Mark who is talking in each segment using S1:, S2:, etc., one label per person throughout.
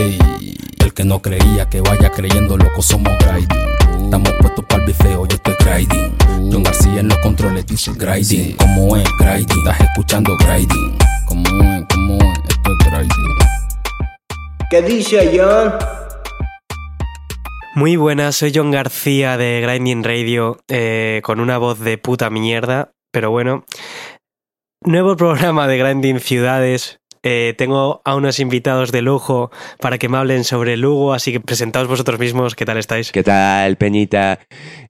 S1: Ey, el que no creía que vaya creyendo, loco, somos grinding. Estamos puestos para el bifeo, yo estoy grinding. John García en los controles dice grinding. Como es grinding? Estás escuchando grinding. Como es, como es, esto es grinding.
S2: ¿Qué dice John?
S3: Muy buenas, soy John García de Grinding Radio, eh, con una voz de puta mierda, pero bueno. Nuevo programa de Grinding Ciudades. Eh, tengo a unos invitados de lujo para que me hablen sobre Lugo, así que presentaos vosotros mismos, ¿qué tal estáis?
S4: ¿Qué tal, Peñita?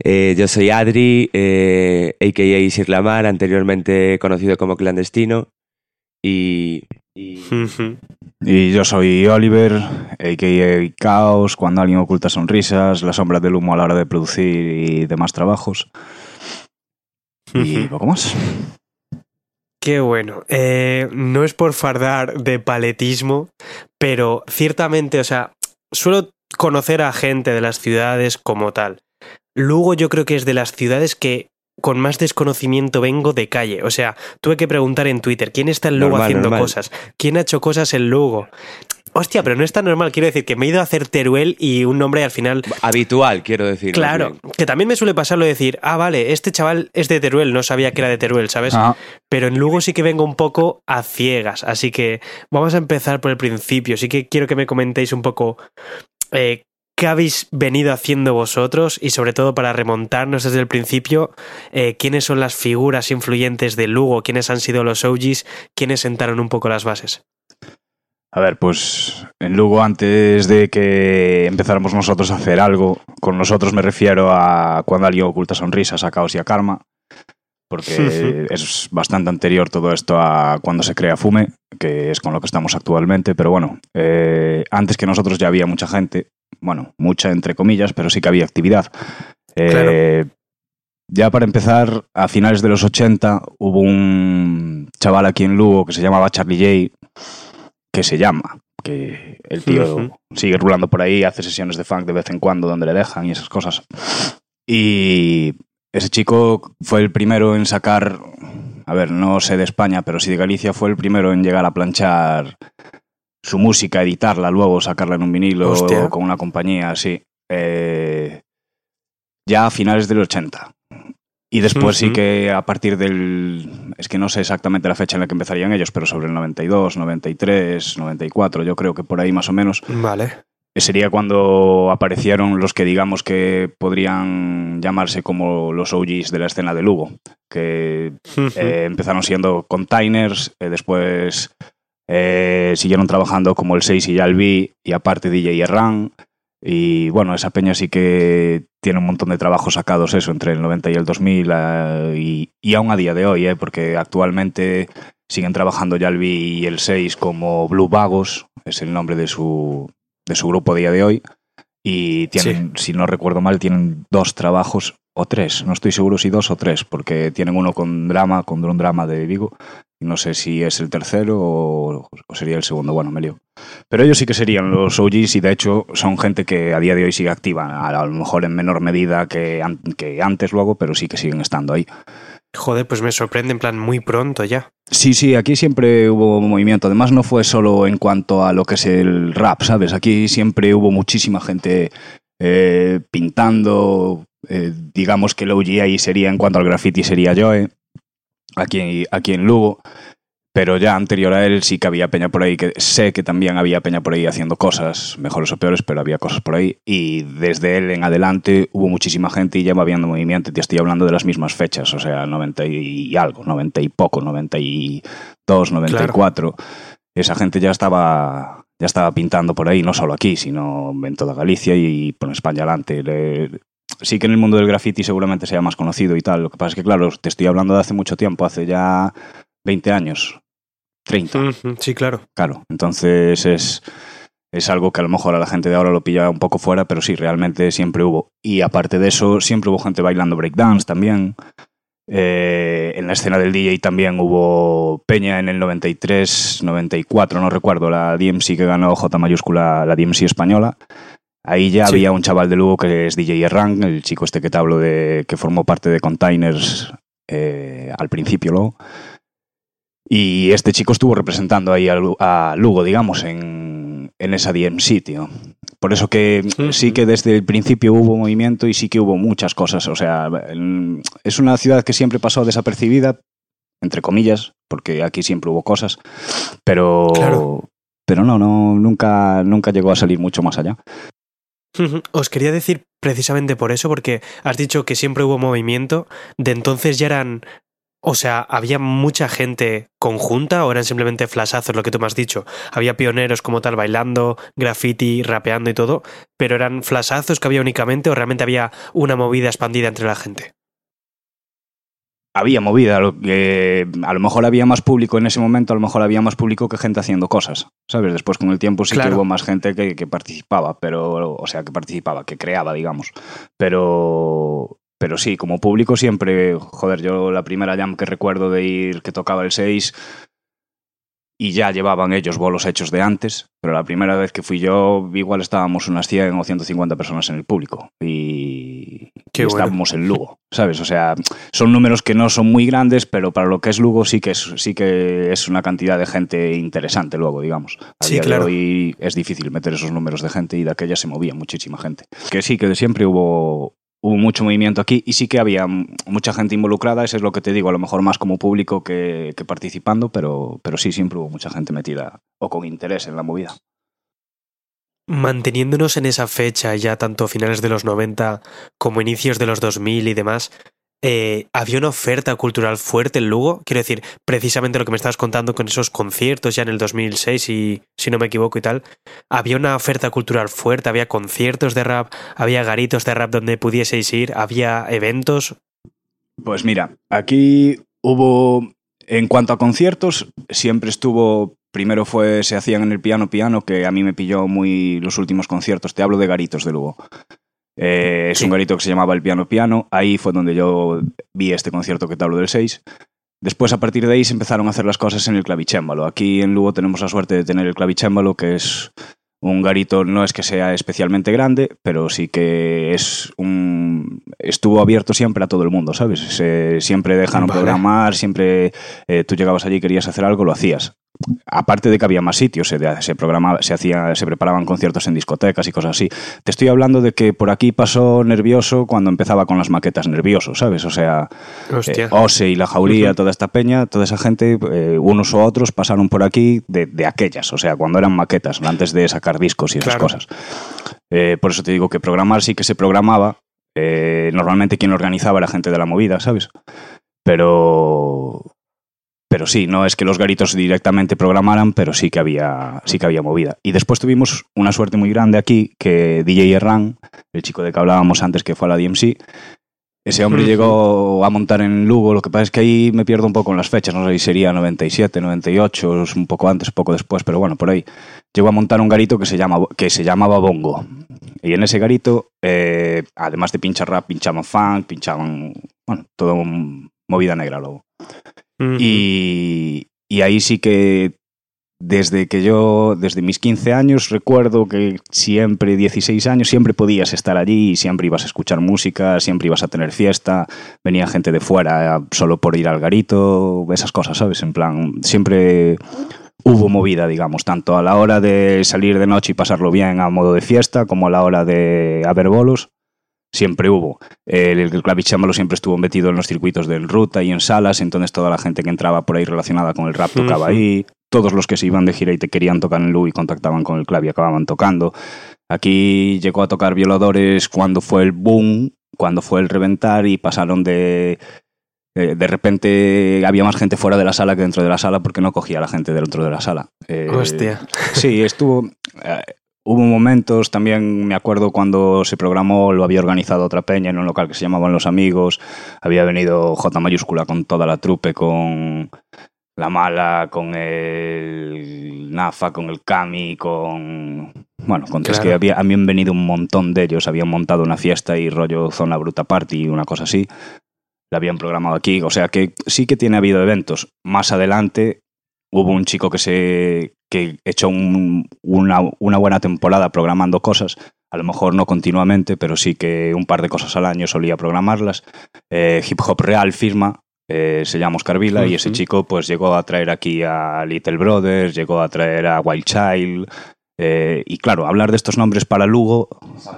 S4: Eh, yo soy Adri, eh, a.k.a. Sir Lamar, anteriormente conocido como Clandestino. Y... y...
S5: Y yo soy Oliver, a.k.a. Caos, cuando alguien oculta sonrisas, la sombra del humo a la hora de producir y demás trabajos. Y poco más.
S3: Qué bueno. Eh, no es por fardar de paletismo, pero ciertamente, o sea, suelo conocer a gente de las ciudades como tal. Luego yo creo que es de las ciudades que con más desconocimiento vengo de calle. O sea, tuve que preguntar en Twitter quién está en Lugo
S4: Normal,
S3: haciendo
S4: normal.
S3: cosas, quién ha hecho cosas en Lugo. Hostia, pero no es tan normal. Quiero decir que me he ido a hacer Teruel y un nombre al final
S4: Habitual, quiero decir.
S3: Claro, que también me suele pasarlo de decir, ah, vale, este chaval es de Teruel, no sabía que era de Teruel, ¿sabes?
S5: Ah,
S3: Pero en Lugo sí que vengo un poco a ciegas, así que vamos a empezar por el principio. Sí que quiero que me comentéis un poco eh, qué habéis venido haciendo vosotros y sobre todo para remontarnos desde el principio, eh, quiénes son las figuras influyentes de Lugo, quiénes han sido los OGs, quiénes sentaron un poco las bases.
S5: A ver, pues en Lugo, antes de que empezáramos nosotros a hacer algo, con nosotros me refiero a cuando alguien oculta sonrisas, a Caos y a Karma, porque es bastante anterior todo esto a cuando se crea Fume, que es con lo que estamos actualmente, pero bueno, eh, antes que nosotros ya había mucha gente, bueno, mucha entre comillas, pero sí que había actividad. Eh, Ya para empezar, a finales de los 80 hubo un chaval aquí en Lugo que se llamaba Charlie J, que se llama, que el tío sigue rulando por ahí, hace sesiones de funk de vez en cuando donde le dejan y esas cosas. Y ese chico fue el primero en sacar, a ver, no sé de España, pero sí de Galicia, fue el primero en llegar a planchar su música, editarla, luego sacarla en un vinilo
S3: Hostia.
S5: con una compañía así. Eh, ya a finales del 80. Y después sí que a partir del... Es que no sé exactamente la fecha en la que empezarían ellos, pero sobre el 92, 93, 94, yo creo que por ahí más o menos,
S3: Vale.
S5: sería cuando aparecieron los que digamos que podrían llamarse como los OGs de la escena de Lugo, que eh, empezaron siendo containers, eh, después eh, siguieron trabajando como el 6 y ya el B, y aparte DJ Erran. Y bueno, esa peña sí que tiene un montón de trabajos sacados, eso, entre el 90 y el 2000, eh, y, y aún a día de hoy, eh, porque actualmente siguen trabajando ya el B y el 6 como Blue Vagos, es el nombre de su, de su grupo a día de hoy. Y tienen, si no recuerdo mal, tienen dos trabajos o tres, no estoy seguro si dos o tres, porque tienen uno con drama, con Drum Drama de Vigo, no sé si es el tercero o, o sería el segundo, bueno, me lío. Pero ellos sí que serían los OGs y de hecho son gente que a día de hoy sigue activa, a lo mejor en menor medida que, an- que antes luego, pero sí que siguen estando ahí.
S3: Joder, pues me sorprende en plan muy pronto ya.
S5: Sí, sí, aquí siempre hubo movimiento. Además, no fue solo en cuanto a lo que es el rap, ¿sabes? Aquí siempre hubo muchísima gente eh, pintando. eh, digamos que el OG ahí sería, en cuanto al graffiti, sería Joe, aquí, aquí en Lugo. Pero ya anterior a él sí que había peña por ahí, que sé que también había peña por ahí haciendo cosas, mejores o peores, pero había cosas por ahí. Y desde él en adelante hubo muchísima gente y ya va habiendo movimiento. Te estoy hablando de las mismas fechas, o sea, 90 y algo, 90 y poco, 92, 94. Esa gente ya estaba, ya estaba pintando por ahí, no solo aquí, sino en toda Galicia y por España adelante. Sí que en el mundo del graffiti seguramente sea más conocido y tal. Lo que pasa es que, claro, te estoy hablando de hace mucho tiempo, hace ya 20 años, 30.
S3: Ujú, Sí, claro.
S5: Claro, entonces es, es algo que a lo mejor a la gente de ahora lo pilla un poco fuera, pero sí, realmente siempre hubo. Y aparte de eso, siempre hubo gente bailando breakdance también. Eh, en la escena del DJ también hubo Peña en el 93, 94, no recuerdo, la DMC que ganó J mayúscula, la DMC española. Ahí ya
S3: Sí.
S5: había un chaval de Lugo que es DJ Errang, el chico este que te hablo de que formó parte de Containers eh, al principio luego. Y este chico estuvo representando ahí a, Lu- a Lugo, digamos, en, en esa DMC, tío. Por eso que sí que desde el principio hubo movimiento y sí que hubo muchas cosas. O sea, es una ciudad que siempre pasó desapercibida, entre comillas, porque aquí siempre hubo cosas, pero,
S3: Claro.
S5: pero no, no, nunca, nunca llegó a salir mucho más allá.
S3: Os quería decir precisamente por eso, porque has dicho que siempre hubo movimiento, de entonces ya eran... O sea, ¿había mucha gente conjunta o eran simplemente flashazos, lo que tú me has dicho? Había pioneros como tal bailando, graffiti, rapeando y todo, pero eran flashazos que había únicamente o realmente había una movida expandida entre la gente.
S5: Había movida, lo que a lo mejor había más público en ese momento, a lo mejor había más público que gente haciendo cosas, ¿sabes? Después con el tiempo sí que hubo más gente que, que participaba, pero, o sea, que participaba, que creaba, digamos. Pero, pero sí, como público siempre, joder, yo la primera jam que recuerdo de ir que tocaba el 6 y ya llevaban ellos bolos hechos de antes, pero la primera vez que fui yo, igual estábamos unas 100 o 150 personas en el público y,
S3: Qué
S5: y
S3: bueno.
S5: estábamos en Lugo, ¿sabes? O sea, son números que no son muy grandes, pero para lo que es Lugo sí que es, sí que es una cantidad de gente interesante luego, digamos. A
S3: Sí,
S5: día
S3: claro.
S5: de hoy es difícil meter esos números de gente y de aquella se movía muchísima gente. Que sí, que de siempre hubo, hubo mucho movimiento aquí y sí que había mucha gente involucrada, eso es lo que te digo, a lo mejor más como público que, que participando, pero, pero sí, siempre hubo mucha gente metida o con interés en la movida.
S3: Manteniéndonos en esa fecha, ya tanto finales de los 90 como inicios de los 2000 y demás, eh, ¿había una oferta cultural fuerte en Lugo? Quiero decir, precisamente lo que me estabas contando con esos conciertos ya en el 2006, y, si no me equivoco y tal, ¿había una oferta cultural fuerte? ¿Había conciertos de rap? ¿Había garitos de rap donde pudieseis ir? ¿Había eventos?
S5: Pues mira, aquí hubo, en cuanto a conciertos, siempre estuvo, primero fue, se hacían en el piano piano, que a mí me pilló muy los últimos conciertos, te hablo de garitos de Lugo. Eh, es
S3: Sí.
S5: un garito que se llamaba el piano piano, ahí fue donde yo vi este concierto que te hablo del 6. Después, a partir de ahí, se empezaron a hacer las cosas en el clavicémbalo. Aquí en Lugo tenemos la suerte de tener el clavicémbalo, que es un garito, no es que sea especialmente grande, pero sí que es un... estuvo abierto siempre a todo el mundo, ¿sabes? Se- siempre dejaron
S3: Vale.
S5: programar, siempre eh, tú llegabas allí y querías hacer algo, lo hacías. Aparte de que había más sitios, se, se programaba, se hacía, se preparaban conciertos en discotecas y cosas así. Te estoy hablando de que por aquí pasó nervioso cuando empezaba con las maquetas nervioso, ¿sabes? O sea, eh, Ose y la Jauría, toda esta peña, toda esa gente, eh, unos u otros pasaron por aquí de, de aquellas, o sea, cuando eran maquetas, antes de sacar discos y esas
S3: Claro.
S5: cosas. Eh, por eso te digo que programar sí que se programaba. eh, normalmente quien lo organizaba era gente de la movida, ¿sabes? Pero. Pero sí, no es que los garitos directamente programaran, pero sí que había, sí que había movida. Y después tuvimos una suerte muy grande aquí, que DJ Erran, el chico de que hablábamos antes que fue a la DMC, ese hombre llegó a montar en Lugo, lo que pasa es que ahí me pierdo un poco en las fechas, no sé si sería 97, 98, es un poco antes, poco después, pero bueno, por ahí. Llegó a montar un garito que se, llama, que se llamaba Bongo. Y en ese garito, eh, además de pinchar rap, pinchaban funk, pinchaban, bueno, todo un- movida negra luego. Y, y ahí sí que desde que yo, desde mis 15 años, recuerdo que siempre, 16 años, siempre podías estar allí y siempre ibas a escuchar música, siempre ibas a tener fiesta, venía gente de fuera solo por ir al garito, esas cosas, ¿sabes? En plan, siempre hubo movida, digamos, tanto a la hora de salir de noche y pasarlo bien a modo de fiesta, como a la hora de haber bolos. Siempre hubo. El, el clavicémbalo siempre estuvo metido en los circuitos de ruta y en salas, entonces toda la gente que entraba por ahí relacionada con el rap tocaba ahí. Todos los que se iban de gira y te querían tocar en Lu y contactaban con el clav y acababan tocando. Aquí llegó a tocar violadores cuando fue el boom, cuando fue el reventar y pasaron de... eh, De repente había más gente fuera de la sala que dentro de la sala porque no cogía a la gente dentro de la sala. Eh,
S3: Hostia.
S5: Sí, estuvo. eh, hubo momentos, también me acuerdo cuando se programó, lo había organizado otra peña en un local que se llamaban Los Amigos. Había venido J mayúscula con toda la trupe, con La Mala, con el Nafa, con el Cami, con. Bueno, con, es
S3: Claro.
S5: que había, habían venido un montón de ellos, habían montado una fiesta y rollo Zona Bruta Party, una cosa así. La habían programado aquí, o sea que sí que tiene habido eventos. Más adelante hubo un chico que se que echó un- una, una buena temporada programando cosas, a lo mejor no continuamente, pero sí que un par de cosas al año solía programarlas. Eh, Hip Hop Real firma, eh, se llama Oscar Vila, y ese chico pues llegó a traer aquí a Little Brothers, llegó a traer a Wild Child, Eh, y claro, hablar de estos nombres para Lugo,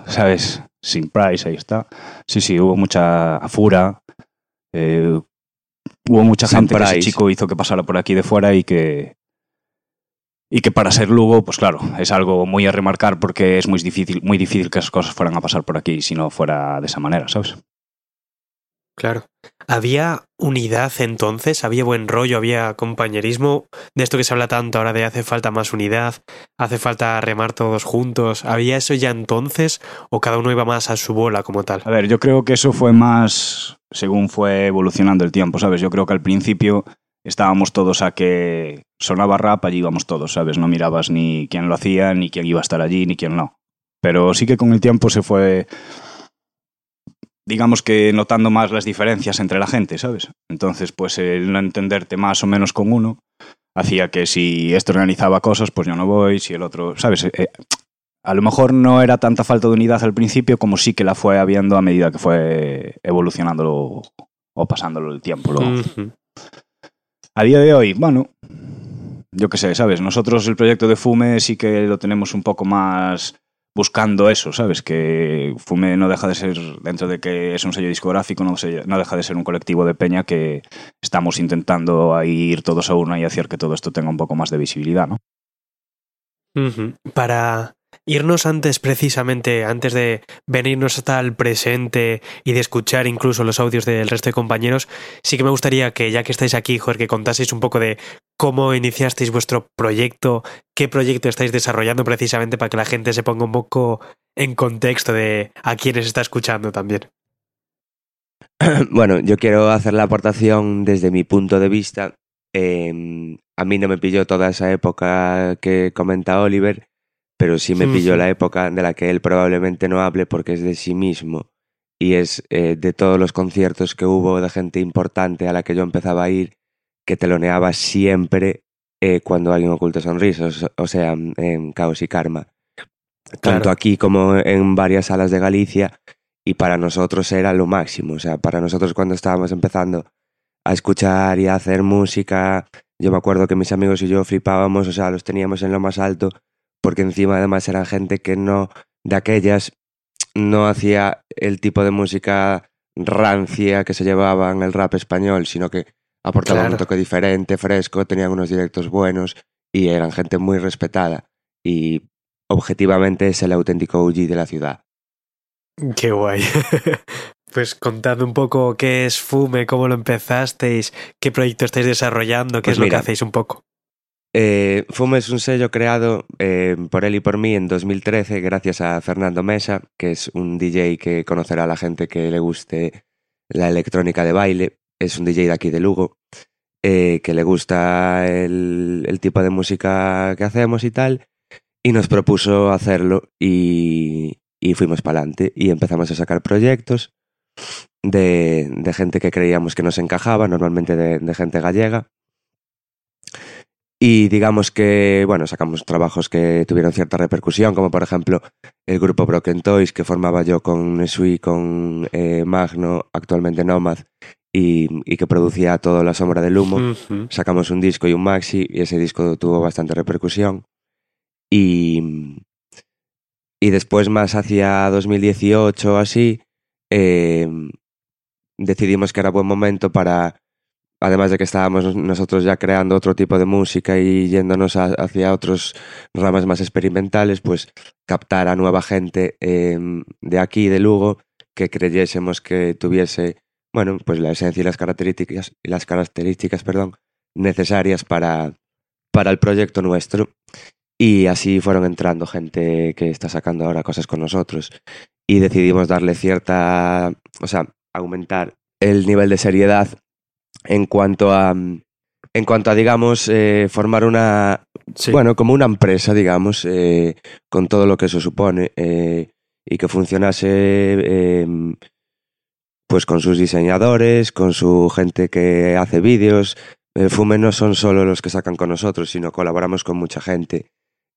S5: ¿sabes? Sin Price, ahí está. Sí, sí, hubo mucha afura. eh, hubo mucha gente que ese
S4: Price.
S5: chico hizo que pasara por aquí de fuera y que. Y que para ser Lugo, pues claro, es algo muy a remarcar porque es muy difícil, muy difícil que esas cosas fueran a pasar por aquí si no fuera de esa manera, ¿sabes?
S3: Claro. ¿Había unidad entonces? ¿Había buen rollo? ¿Había compañerismo? De esto que se habla tanto ahora de hace falta más unidad, hace falta remar todos juntos. ¿Había eso ya entonces o cada uno iba más a su bola como tal?
S5: A ver, yo creo que eso fue más según fue evolucionando el tiempo, ¿sabes? Yo creo que al principio estábamos todos a que sonaba rap, allí íbamos todos, ¿sabes? No mirabas ni quién lo hacía, ni quién iba a estar allí, ni quién no. Pero sí que con el tiempo se fue, digamos que notando más las diferencias entre la gente, ¿sabes? Entonces, pues el no entenderte más o menos con uno hacía que si este organizaba cosas, pues yo no voy, si el otro, ¿sabes? Eh, a lo mejor no era tanta falta de unidad al principio como sí que la fue habiendo a medida que fue evolucionando o pasándolo el tiempo. A día de hoy, bueno, yo qué sé, ¿sabes? Nosotros el proyecto de Fume sí que lo tenemos un poco más buscando eso, ¿sabes? Que Fume no deja de ser, dentro de que es un sello discográfico, no, no deja de ser un colectivo de peña que estamos intentando ir todos a una y hacer que todo esto tenga un poco más de visibilidad, ¿no?
S3: Para irnos antes, precisamente, antes de venirnos hasta el presente y de escuchar incluso los audios del resto de compañeros, sí que me gustaría que, ya que estáis aquí, Jorge, que contaseis un poco de cómo iniciasteis vuestro proyecto, qué proyecto estáis desarrollando precisamente para que la gente se ponga un poco en contexto de a quienes está escuchando también.
S4: Bueno, yo quiero hacer la aportación desde mi punto de vista. Eh, a mí no me pilló toda esa época que comenta Oliver, pero sí me pilló
S3: Ujú.
S4: la época de la que él probablemente no hable porque es de sí mismo y es eh, de todos los conciertos que hubo de gente importante a la que yo empezaba a ir, que teloneaba siempre eh, cuando alguien oculta sonrisas, o sea, en Caos y Karma. Tanto aquí como en varias salas de Galicia y para nosotros era lo máximo. O sea, para nosotros cuando estábamos empezando a escuchar y a hacer música, yo me acuerdo que mis amigos y yo flipábamos, o sea, los teníamos en lo más alto, porque encima además eran gente que no, de aquellas, no hacía el tipo de música rancia que se llevaba en el rap español, sino que aportaban
S3: Claro.
S4: un toque diferente, fresco, tenían unos directos buenos y eran gente muy respetada. Y objetivamente es el auténtico OG de la ciudad.
S3: Qué guay. Pues contad un poco qué es Fume, cómo lo empezasteis, qué proyecto estáis desarrollando, qué
S4: Pues
S3: es lo que hacéis un poco.
S4: Eh, Fume es un sello creado eh, por él y por mí en 2013 gracias a Fernando Mesa, que es un DJ que conocerá a la gente que le guste la electrónica de baile. Es un DJ de aquí de Lugo, eh, que le gusta el, tipo de música que hacemos y tal, y nos propuso hacerlo y, fuimos para adelante y empezamos a sacar proyectos de, gente que creíamos que nos encajaba, normalmente de gente gallega. Y digamos que, bueno, sacamos trabajos que tuvieron cierta repercusión, como por ejemplo el grupo Broken Toys, que formaba yo con Nesui, con eh, Magno, actualmente Nomad, y, y que producía todo La Sombra del Humo. Sacamos un disco y un maxi, y ese disco tuvo bastante repercusión. Y, y después, más hacia 2018 o así, eh, decidimos que era buen momento para, además de que estábamos nosotros ya creando otro tipo de música y yéndonos hacia otros ramas más experimentales, pues captar a nueva gente eh, de aquí, de Lugo, que creyésemos que tuviese, bueno, pues la esencia y las características, y las características, perdón, necesarias para, para el proyecto nuestro. Y así fueron entrando gente que está sacando ahora cosas con nosotros. Y decidimos darle cierta, o sea, aumentar el nivel de seriedad en cuanto a, en cuanto a digamos, eh, formar una,
S3: Sí.
S4: bueno, como una empresa, digamos, eh, con todo lo que eso supone eh, y que funcionase eh, pues con sus diseñadores, con su gente que hace vídeos. Fume no son solo los que sacan con nosotros, sino colaboramos con mucha gente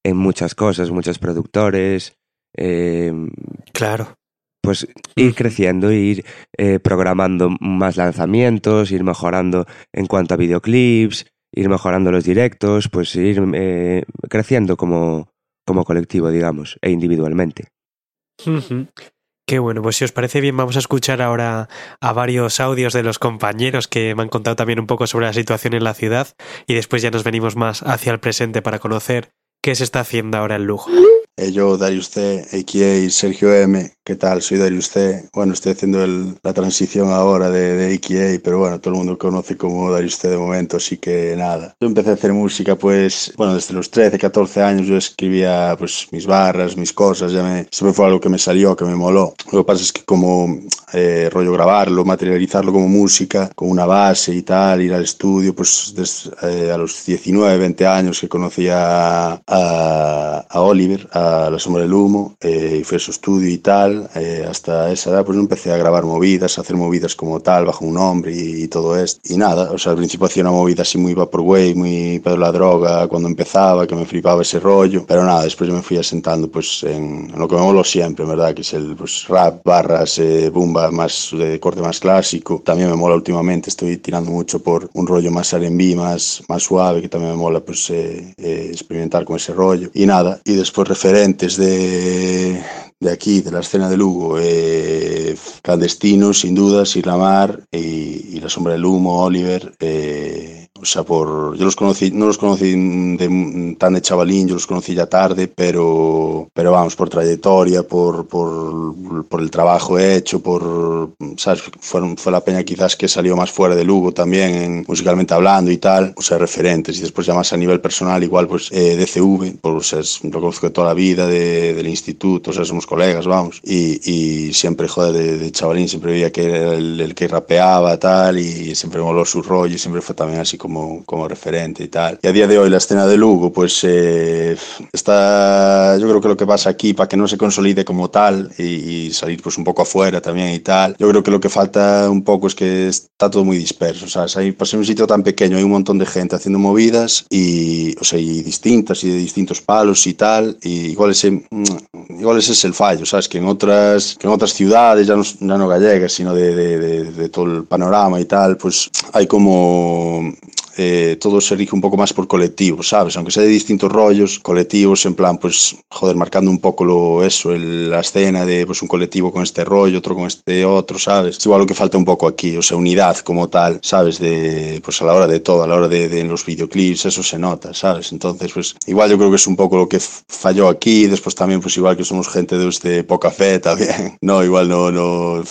S4: en muchas cosas, muchos productores, eh,
S3: Claro.
S4: Pues ir creciendo, ir eh, programando más lanzamientos, ir mejorando en cuanto a videoclips, ir mejorando los directos, pues ir eh, creciendo como, como colectivo, digamos, e individualmente.
S3: Qué bueno, pues si os parece bien vamos a escuchar ahora a varios audios de los compañeros que me han contado también un poco sobre la situación en la ciudad y después ya nos venimos más hacia el presente para conocer qué se está haciendo ahora en Lugo.
S6: Eh, yo, Darius C, a.k.a. Sergio M. ¿Qué tal? Soy Darius C. Bueno, estoy haciendo el, la transición ahora de, de a.k.a., pero bueno, todo el mundo conoce como Darius C de momento, así que nada. Yo empecé a hacer música, pues, bueno, desde los 13, 14 años yo escribía, pues, mis barras, mis cosas, ya me, siempre fue algo que me salió, que me moló. Lo que pasa es que como eh, rollo grabarlo, materializarlo como música, con una base y tal, ir al estudio, pues, desde, eh, a los 19, 20 años que conocía a, a Oliver, a La Sombra del Humo eh, y fue su estudio y tal. Eh, hasta esa edad pues empecé a grabar movidas, a hacer movidas como tal, bajo un nombre y, y, todo esto. Y nada, o sea, al principio hacía una movida así muy vaporwave, muy pedo la droga cuando empezaba, que me flipaba ese rollo. Pero nada, después yo me fui asentando pues en, en lo que me moló siempre, ¿verdad? Que es el pues, rap, barras, eh, bumba más de corte más clásico. También me mola últimamente, estoy tirando mucho por un rollo más R&B, más, más suave, que también me mola pues eh, eh, experimentar con ese rollo. Y nada, y después referente de, de aquí, de la escena de Lugo, eh, clandestinos, sin duda, Islamar y, y La Sombra del Humo, Oliver. Eh, o sea, por yo los conocí, no los conocí tan de chavalín, yo los conocí ya tarde, pero, pero vamos, por trayectoria, por, por, por el trabajo hecho, por, ¿sabes? Fueron, fue la peña quizás que salió más fuera de Lugo también, en, musicalmente hablando y tal, o sea, referentes. Y después ya más a nivel personal, igual, pues eh, DCV, pues es, lo conozco toda la vida, de, del instituto, o sea, somos colegas, vamos. Y, y siempre, joder, de, chavalín, siempre veía que era el, que rapeaba, tal, y siempre me moló su rollo, y siempre fue también así como referente y tal. Y a día de hoy la escena de Lugo, pues eh, está, yo creo que lo que pasa aquí, para que no se consolide como tal y, y, salir pues un poco afuera también y tal, yo creo que lo que falta un poco es que está todo muy disperso, ¿sabes? Hay, pues en un sitio tan pequeño hay un montón de gente haciendo movidas y, o sea, y distintas y de distintos palos y tal, y igual ese, mm, igual ese es el fallo, ¿sabes? Que en otras, que en otras ciudades, ya no, ya no gallegas, sino de, de, de, de todo el panorama y tal, pues hay como eh, todo se rige un poco más por colectivos, ¿sabes? Aunque sea de distintos rollos, colectivos en plan, pues, joder, marcando un poco lo, eso, el, la escena de pues un colectivo con este rollo, otro con este otro, ¿sabes? Es igual lo que falta un poco aquí, o sea, unidad como tal, ¿sabes? De, pues a la hora de todo, a la hora de, de los videoclips, eso se nota, ¿sabes? Entonces, pues, igual yo creo que es un poco lo que falló aquí, después también, pues igual que somos gente de, de poca fe también, no, igual no, no,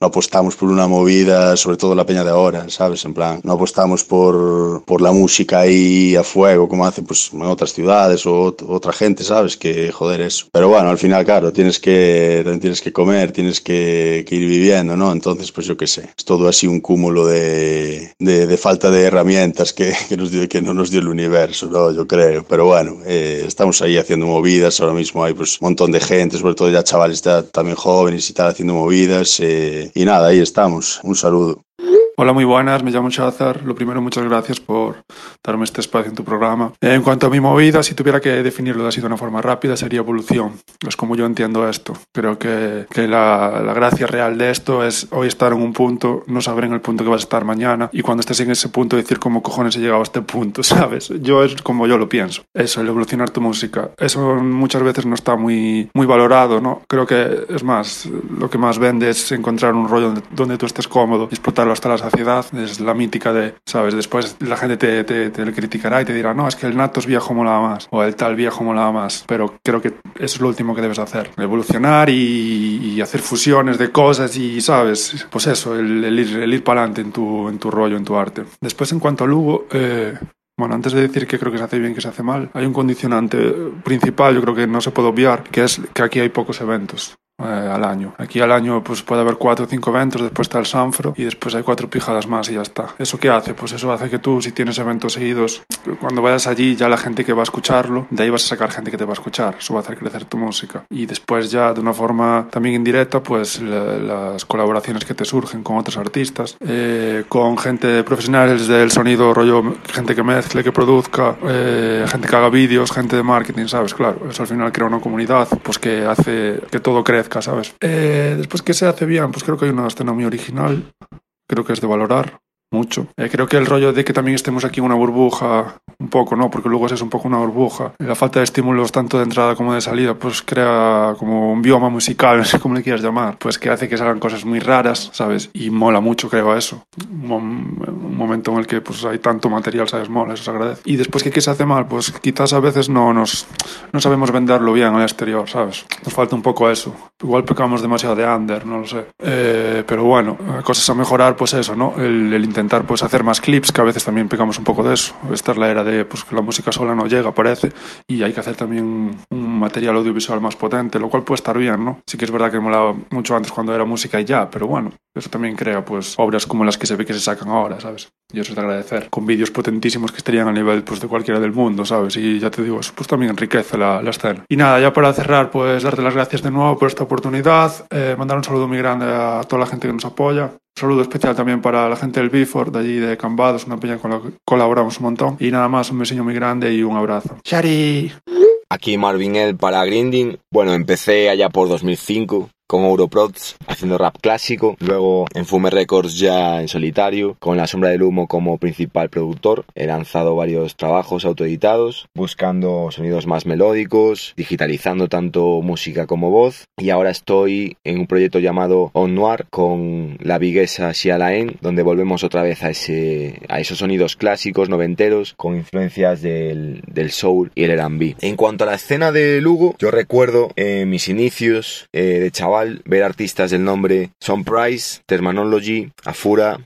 S6: no apostamos por una movida, sobre todo la peña de ahora, ¿sabes? En plan, no apostamos por por, la música ahí a fuego, como hacen pues, en otras ciudades o otra gente, ¿sabes? Que joder eso. Pero bueno, al final, claro, tienes que, tienes que comer, tienes que, que ir viviendo, ¿no? Entonces, pues yo qué sé, es todo así un cúmulo de, de, de falta de herramientas que, que, nos dio, que no nos dio el universo, ¿no? Yo creo. Pero bueno, eh, estamos ahí haciendo movidas, ahora mismo hay pues un montón de gente, sobre todo ya chavales también jóvenes y tal, haciendo movidas. Eh, y nada, ahí estamos. Un saludo.
S7: Hola, muy buenas, me llamo Chazar. Lo primero, muchas gracias por darme este espacio en tu programa. En cuanto a mi movida, si tuviera que definirlo así de una forma rápida, sería evolución. Es como yo entiendo esto. Creo que, que la, la, gracia real de esto es hoy estar en un punto, no saber en el punto que vas a estar mañana y cuando estés en ese punto decir cómo cojones he llegado a este punto, ¿sabes? Yo es como yo lo pienso. Eso, el evolucionar tu música. Eso muchas veces no está muy, muy valorado, ¿no? Creo que es más, lo que más vende es encontrar un rollo donde, donde tú estés cómodo explotarlo hasta la saciedad, es la mítica de, ¿sabes? Después la gente te, te, te, criticará y te dirá, no, es que el Natos viejo molaba más, o el tal viejo molaba más, pero creo que eso es lo último que debes hacer, evolucionar y, y hacer fusiones de cosas y, ¿sabes? Pues eso, el, el ir, el ir para adelante en tu, en tu rollo, en tu arte. Después, en cuanto a Lugo, eh, bueno, antes de decir que creo que se hace bien, que se hace mal, hay un condicionante principal, yo creo que no se puede obviar, que es que aquí hay pocos eventos eh, al año. Aquí al año pues puede haber cuatro o cinco eventos, después está el Sanfro y después hay cuatro pijadas más y ya está. ¿Eso qué hace? Pues eso hace que tú, si tienes eventos seguidos, cuando vayas allí ya la gente que va a escucharlo, de ahí vas a sacar gente que te va a escuchar. Eso va a hacer crecer tu música. Y después ya de una forma también indirecta, pues la, las colaboraciones que te surgen con otros artistas, eh, con gente profesionales del sonido, rollo, gente que mezcle, que produzca, eh, gente que haga vídeos, gente de marketing, ¿sabes? Claro, eso al final crea una comunidad pues que hace que todo crezca ¿sabes? Eh, después, ¿qué se hace bien? Pues creo que hay una escena muy original, creo que es de valorar. Mucho. Eh, creo que el rollo de que también estemos aquí en una burbuja, un poco, ¿no? Porque luego es un poco una burbuja. La falta de estímulos tanto de entrada como de salida, pues crea como un bioma musical, no sé cómo le quieras llamar, pues que hace que salgan cosas muy raras, ¿sabes? Y mola mucho, creo, eso. Un, momento en el que pues hay tanto material, ¿sabes? Mola, eso se agradece. Y después que qué se hace mal, pues quizás a veces no nos no sabemos venderlo bien al exterior, ¿sabes? Nos falta un poco eso. Igual pecamos demasiado de under, no lo sé. Eh, pero bueno, cosas a mejorar, pues eso, ¿no? El, el intentar pues hacer más clips, que a veces también pecamos un poco de eso. Esta es la era de pues que la música sola no llega, parece, y hay que hacer también un material audiovisual más potente, lo cual puede estar bien, ¿no? Sí que es verdad que molaba mucho antes cuando era música y ya, pero bueno, eso también crea pues obras como las que se ve que se sacan ahora, ¿sabes? Y eso es de agradecer, con vídeos potentísimos que estarían a nivel pues de cualquiera del mundo, ¿sabes? Y ya te digo, eso pues también enriquece la, la escena. Y nada, ya para cerrar, pues darte las gracias de nuevo por esta oportunidad, eh, mandar un saludo muy grande a toda la gente que nos apoya, un saludo especial también para la gente del Bifor, de allí de Cambados, una peña con la que colaboramos un montón. Y nada más, un besillo muy grande y un abrazo. ¡Shari!
S8: Aquí Marvin El para Grinding. Bueno, empecé allá por 2005 con Europrods haciendo rap clásico, luego en Fume Records ya en solitario, con La Sombra del Humo como principal productor. He lanzado varios trabajos autoeditados, buscando sonidos más melódicos, digitalizando tanto música como voz. Y ahora estoy en un proyecto llamado On Noir con la viguesa Shia Laen, donde volvemos otra vez a, ese, a esos sonidos clásicos, noventeros, con influencias del, del soul y el R&B. En cuanto a la escena de Lugo, yo recuerdo en mis inicios eh, de chaval ver artistas del nombre Son Price, Terminology, Afura,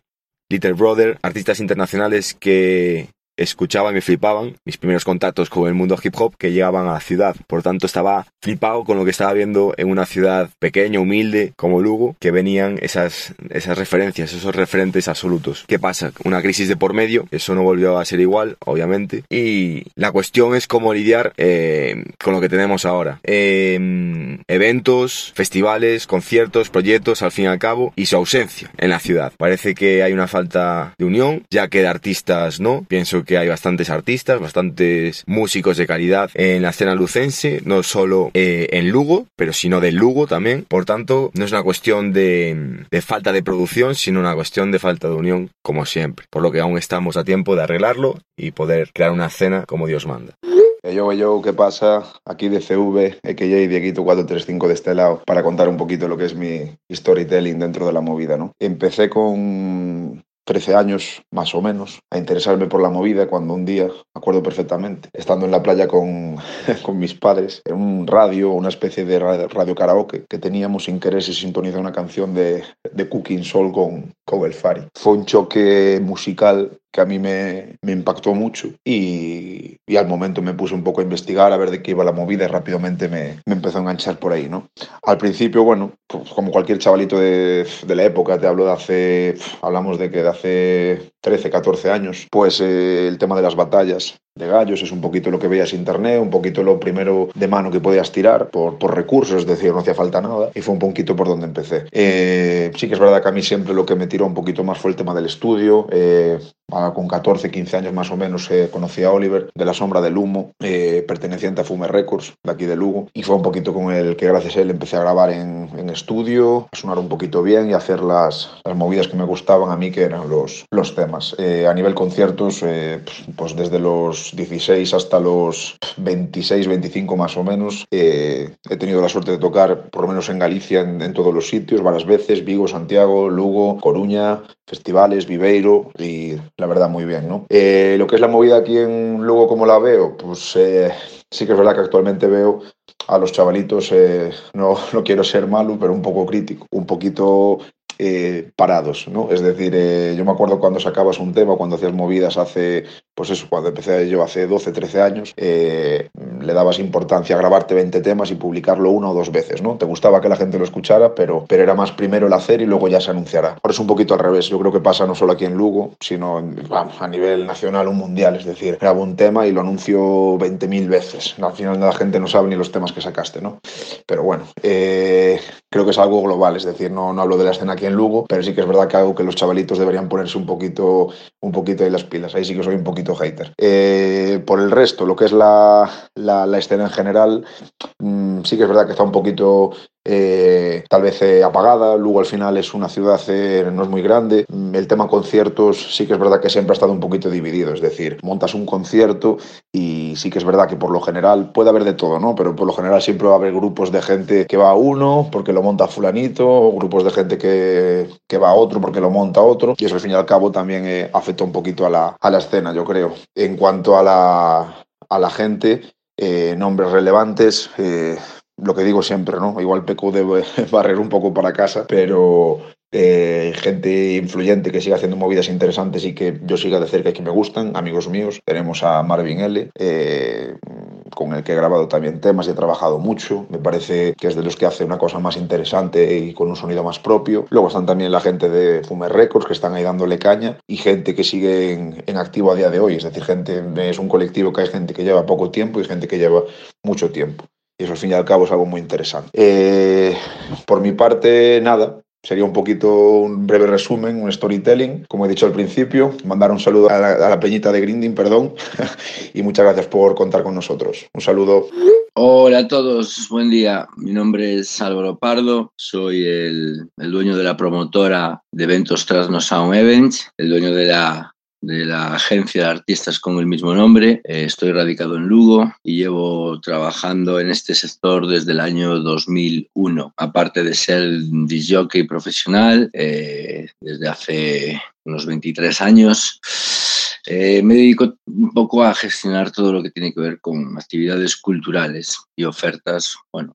S8: Little Brother, artistas internacionales que escuchaba y flipaban mis primeros contactos con el mundo hip hop que llegaban a la ciudad. Por tanto, estaba flipado con lo que estaba viendo en una ciudad pequeña, humilde, como Lugo, que venían esas, esas referencias, esos referentes absolutos. ¿Qué pasa? Una crisis de por medio, eso no volvió a ser igual, obviamente. Y la cuestión es cómo lidiar eh, con lo que tenemos ahora. Eh, eventos, festivales, conciertos, proyectos, al fin y al cabo, y su ausencia en la ciudad. Parece que hay una falta de unión, ya que de artistas no. Pienso que hay bastantes artistas, bastantes músicos de calidad en la escena lucense, no solo eh, en Lugo, pero sino del Lugo también. Por tanto, no es una cuestión de, de, falta de producción, sino una cuestión de falta de unión, como siempre. Por lo que aún estamos a tiempo de arreglarlo y poder crear una escena como Dios manda.
S9: Yo, yo, ¿qué pasa? Aquí de CV, EKJ Dieguito 435 de este lado, para contar un poquito lo que es mi storytelling dentro de la movida, ¿no? Empecé con 13 años, más o menos, a interesarme por la movida cuando un día, me acuerdo perfectamente, estando en la playa con, con mis padres, en un radio, una especie de radio karaoke que teníamos sin querer se sintonizó una canción de, de Cooking Soul con, con el Fari. Fue un choque musical que a mí me, me impactó mucho y, y, al momento me puse un poco a investigar a ver de qué iba la movida y rápidamente me, me empezó a enganchar por ahí, ¿no? Al principio, bueno, pues como cualquier chavalito de, de, la época, te hablo de hace, hablamos de que de hace 13, 14 años, pues eh, el tema de las batallas de gallos es un poquito lo que veías internet, un poquito lo primero de mano que podías tirar por, por recursos, es decir, no hacía falta nada y fue un poquito por donde empecé. Eh, sí que es verdad que a mí siempre lo que me tiró un poquito más fue el tema del estudio. Eh, con 14, 15 años más o menos eh, conocí a Oliver de La Sombra del Humo, eh, perteneciente a Fume Records, de aquí de Lugo, y fue un poquito con el que gracias a él empecé a grabar en, en estudio, a sonar un poquito bien y a hacer las, las, movidas que me gustaban a mí, que eran los, los temas. Eh, a nivel conciertos, pues desde los 16 hasta los 26, 25 más o menos, he tenido la suerte de tocar, por lo menos en Galicia, en todos los sitios, varias veces, Vigo, Santiago, Lugo, Coruña, festivales, Viveiro y la verdad muy bien, ¿no? Eh, lo que es la movida aquí en Lugo, como la veo, pues eh, sí que es verdad que actualmente veo a los chavalitos, eh, no, no quiero ser malo, pero un poco crítico, un poquito parados, ¿no? Es decir, yo me acuerdo cuando sacabas un tema, cuando hacías movidas hace, pues eso, cuando empecé yo hace 12, 13 años, eh, le dabas importancia a grabarte 20 temas y publicarlo una o dos veces, ¿no? Te gustaba que la gente lo escuchara, pero, pero era más primero el hacer y luego ya se anunciará. Ahora es un poquito al revés, yo creo que pasa no solo aquí en Lugo, sino vamos, a nivel nacional o mundial, es decir, grabo un tema y lo anuncio 20.000 veces. Al final la gente no sabe ni los temas que sacaste, ¿no? Pero bueno, creo que es algo global, es decir, no, no hablo de la escena aquí en Lugo, pero sí que es verdad que algo que los chavalitos deberían ponerse un poquito, un poquito de las pilas. Ahí sí que soy un poquito hater. Eh, por el resto, lo que es la, la, escena en general, mmm, sí que es verdad que está un poquito eh, tal vez eh, apagada. Luego al final es una ciudad, eh, no es muy grande. Mm, El tema conciertos sí que es verdad que siempre ha estado un poquito dividido. Es decir, montas un concierto y sí que es verdad que por lo general puede haber de todo, ¿no? Pero por lo general siempre va a haber grupos de gente que va a uno porque lo monta fulanito, grupos de gente que, que va a otro porque lo monta otro. Y eso al fin y al cabo también eh, afecta un poquito a la, a la escena, yo creo. En cuanto a la, a la gente, eh, nombres relevantes, lo que digo siempre, ¿no? Igual Peco debe barrer un poco para casa, pero eh, gente influyente que siga haciendo movidas interesantes y que yo siga de cerca y que me gustan, amigos míos. Tenemos a Marvin L., eh, con el que he grabado también temas y he trabajado mucho. Me parece que es de los que hace una cosa más interesante y con un sonido más propio. Luego están también la gente de Fumer Records, que están ahí dándole caña, y gente que sigue en, en activo a día de hoy. Es decir, gente, es un colectivo que hay gente que lleva poco tiempo y gente que lleva mucho tiempo. Y eso al fin y al cabo es algo muy interesante. Eh, por mi parte, nada. Sería un poquito un breve resumen, un storytelling, como he dicho al principio. Mandar un saludo a la, peñita de Grinding, perdón. y muchas gracias por contar con nosotros. Un saludo.
S10: Hola a todos, buen día. Mi nombre es Álvaro Pardo, soy el, el dueño de la promotora de eventos Trasno Sound Events, el dueño de la de la agencia de artistas con el mismo nombre. Eh, estoy radicado en Lugo y llevo trabajando en este sector desde el año 2001. Aparte de ser disjockey profesional, eh, desde hace unos 23 años, eh, me dedico un poco a gestionar todo lo que tiene que ver con actividades culturales y ofertas bueno,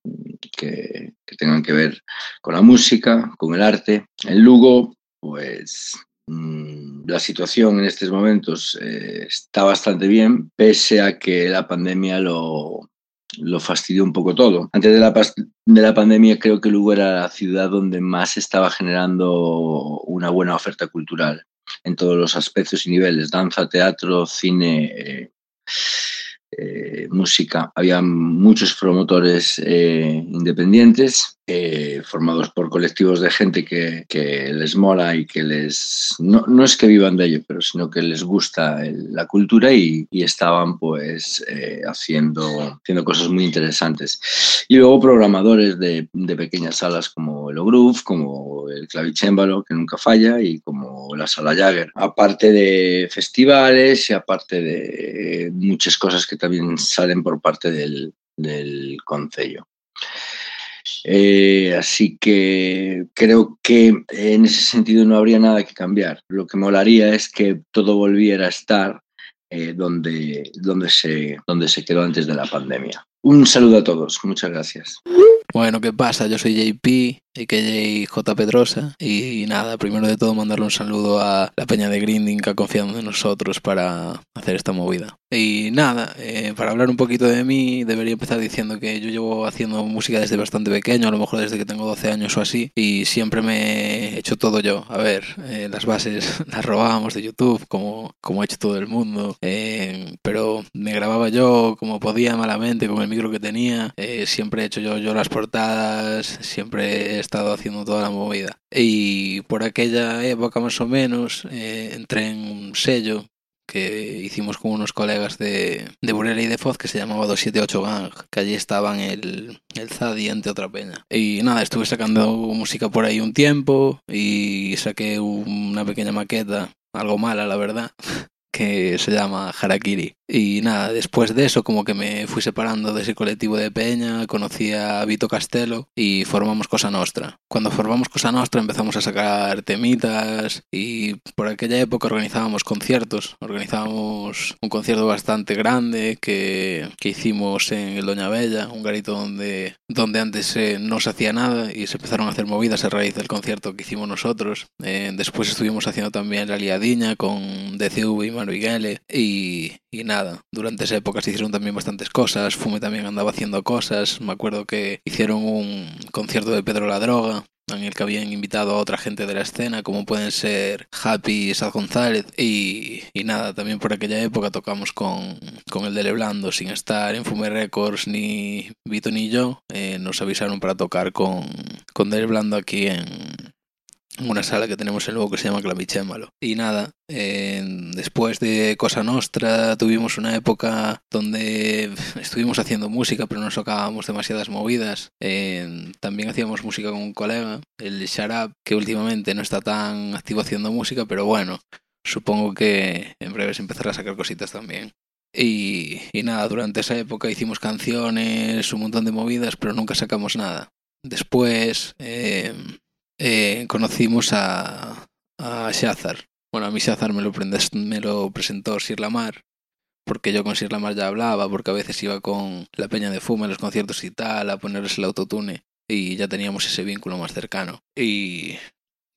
S10: que, tengan que ver con la música, con el arte. En Lugo, pues la situación en estos momentos eh, está bastante bien, pese a que la pandemia lo, lo fastidió un poco todo. Antes de la, de la pandemia creo que Lugo era la ciudad donde más estaba generando una buena oferta cultural en todos los aspectos y niveles, danza, teatro, cine, eh, eh, música. Había muchos promotores eh, independientes eh, formados por colectivos de gente que, que les mola y que les... No, no, es que vivan de ello, pero sino que les gusta el, la cultura y, y, estaban pues eh, haciendo, haciendo cosas muy interesantes. Y luego programadores de, de pequeñas salas como el Groove, como el Clavicémbalo, que nunca falla, y como la Sala Jagger. Aparte de festivales y aparte de muchas cosas que también salen por parte del, del Concello. Eh, así que creo que en ese sentido no habría nada que cambiar. Lo que molaría es que todo volviera a estar eh, donde, donde, se, donde se quedó antes de la pandemia. Un saludo a todos, muchas gracias.
S11: Bueno, ¿qué pasa? Yo soy JP, a.k.a. J. Pedrosa, y nada, primero de todo mandarle un saludo a la peña de Grinding que ha confiado en nosotros para hacer esta movida. Y nada, eh, para hablar un poquito de mí, debería empezar diciendo que yo llevo haciendo música desde bastante pequeño, a lo mejor desde que tengo 12 años o así, y siempre me he hecho todo yo. A ver, eh, las bases las robábamos de YouTube, como, como ha hecho todo el mundo, eh, pero me grababa yo como podía malamente con el micro que tenía, eh, siempre he hecho yo, yo las portadas, siempre he estado haciendo toda la movida. Y por aquella época más o menos eh, entré en un sello que hicimos con unos colegas de, de Burela y de Foz que se llamaba 278 Gang, que allí estaban el, el Zadi entre otra peña. Y nada, estuve sacando música por ahí un tiempo y saqué una pequeña maqueta, algo mala la verdad, que se llama Harakiri. Y nada, después de eso como que me fui separando de ese colectivo de Peña, conocí a Vito Castelo y formamos Cosa Nostra. Cuando formamos Cosa Nostra empezamos a sacar temitas y por aquella época organizábamos conciertos. Organizábamos un concierto bastante grande que, que hicimos en el Doña Bella, un garito donde, donde antes eh, no se hacía nada y se empezaron a hacer movidas a raíz del concierto que hicimos nosotros. Eh, después estuvimos haciendo también La Liadiña con DCV y Manu Y, nada. Durante esa época se hicieron también bastantes cosas. Fume también andaba haciendo cosas. Me acuerdo que hicieron un concierto de Pedro la Droga en el que habían invitado a otra gente de la escena, como pueden ser Happy y Sad González. Y, y, nada, también por aquella época tocamos con, con el de Leblando, sin estar en Fume Records ni Vito ni yo. Eh, nos avisaron para tocar con, con Dele Blando aquí en, una sala que tenemos en Lugo que se llama Clavichémalo. Y nada, después de Cosa Nostra tuvimos una época donde estuvimos haciendo música, pero no sacábamos demasiadas movidas. Eh, también hacíamos música con un colega, el Sharab, que últimamente no está tan activo haciendo música, pero bueno, supongo que en breve se empezará a sacar cositas también. Y, y nada, durante esa época hicimos canciones, un montón de movidas, pero nunca sacamos nada. Después eh, eh, conocimos a, a Shazar. Bueno, a mí Shazar me lo, presentó Sir Lamar, porque yo con Sir Lamar ya hablaba, porque a veces iba con la peña de Fuma en los conciertos y tal, a ponerles el autotune, y ya teníamos ese vínculo más cercano. Y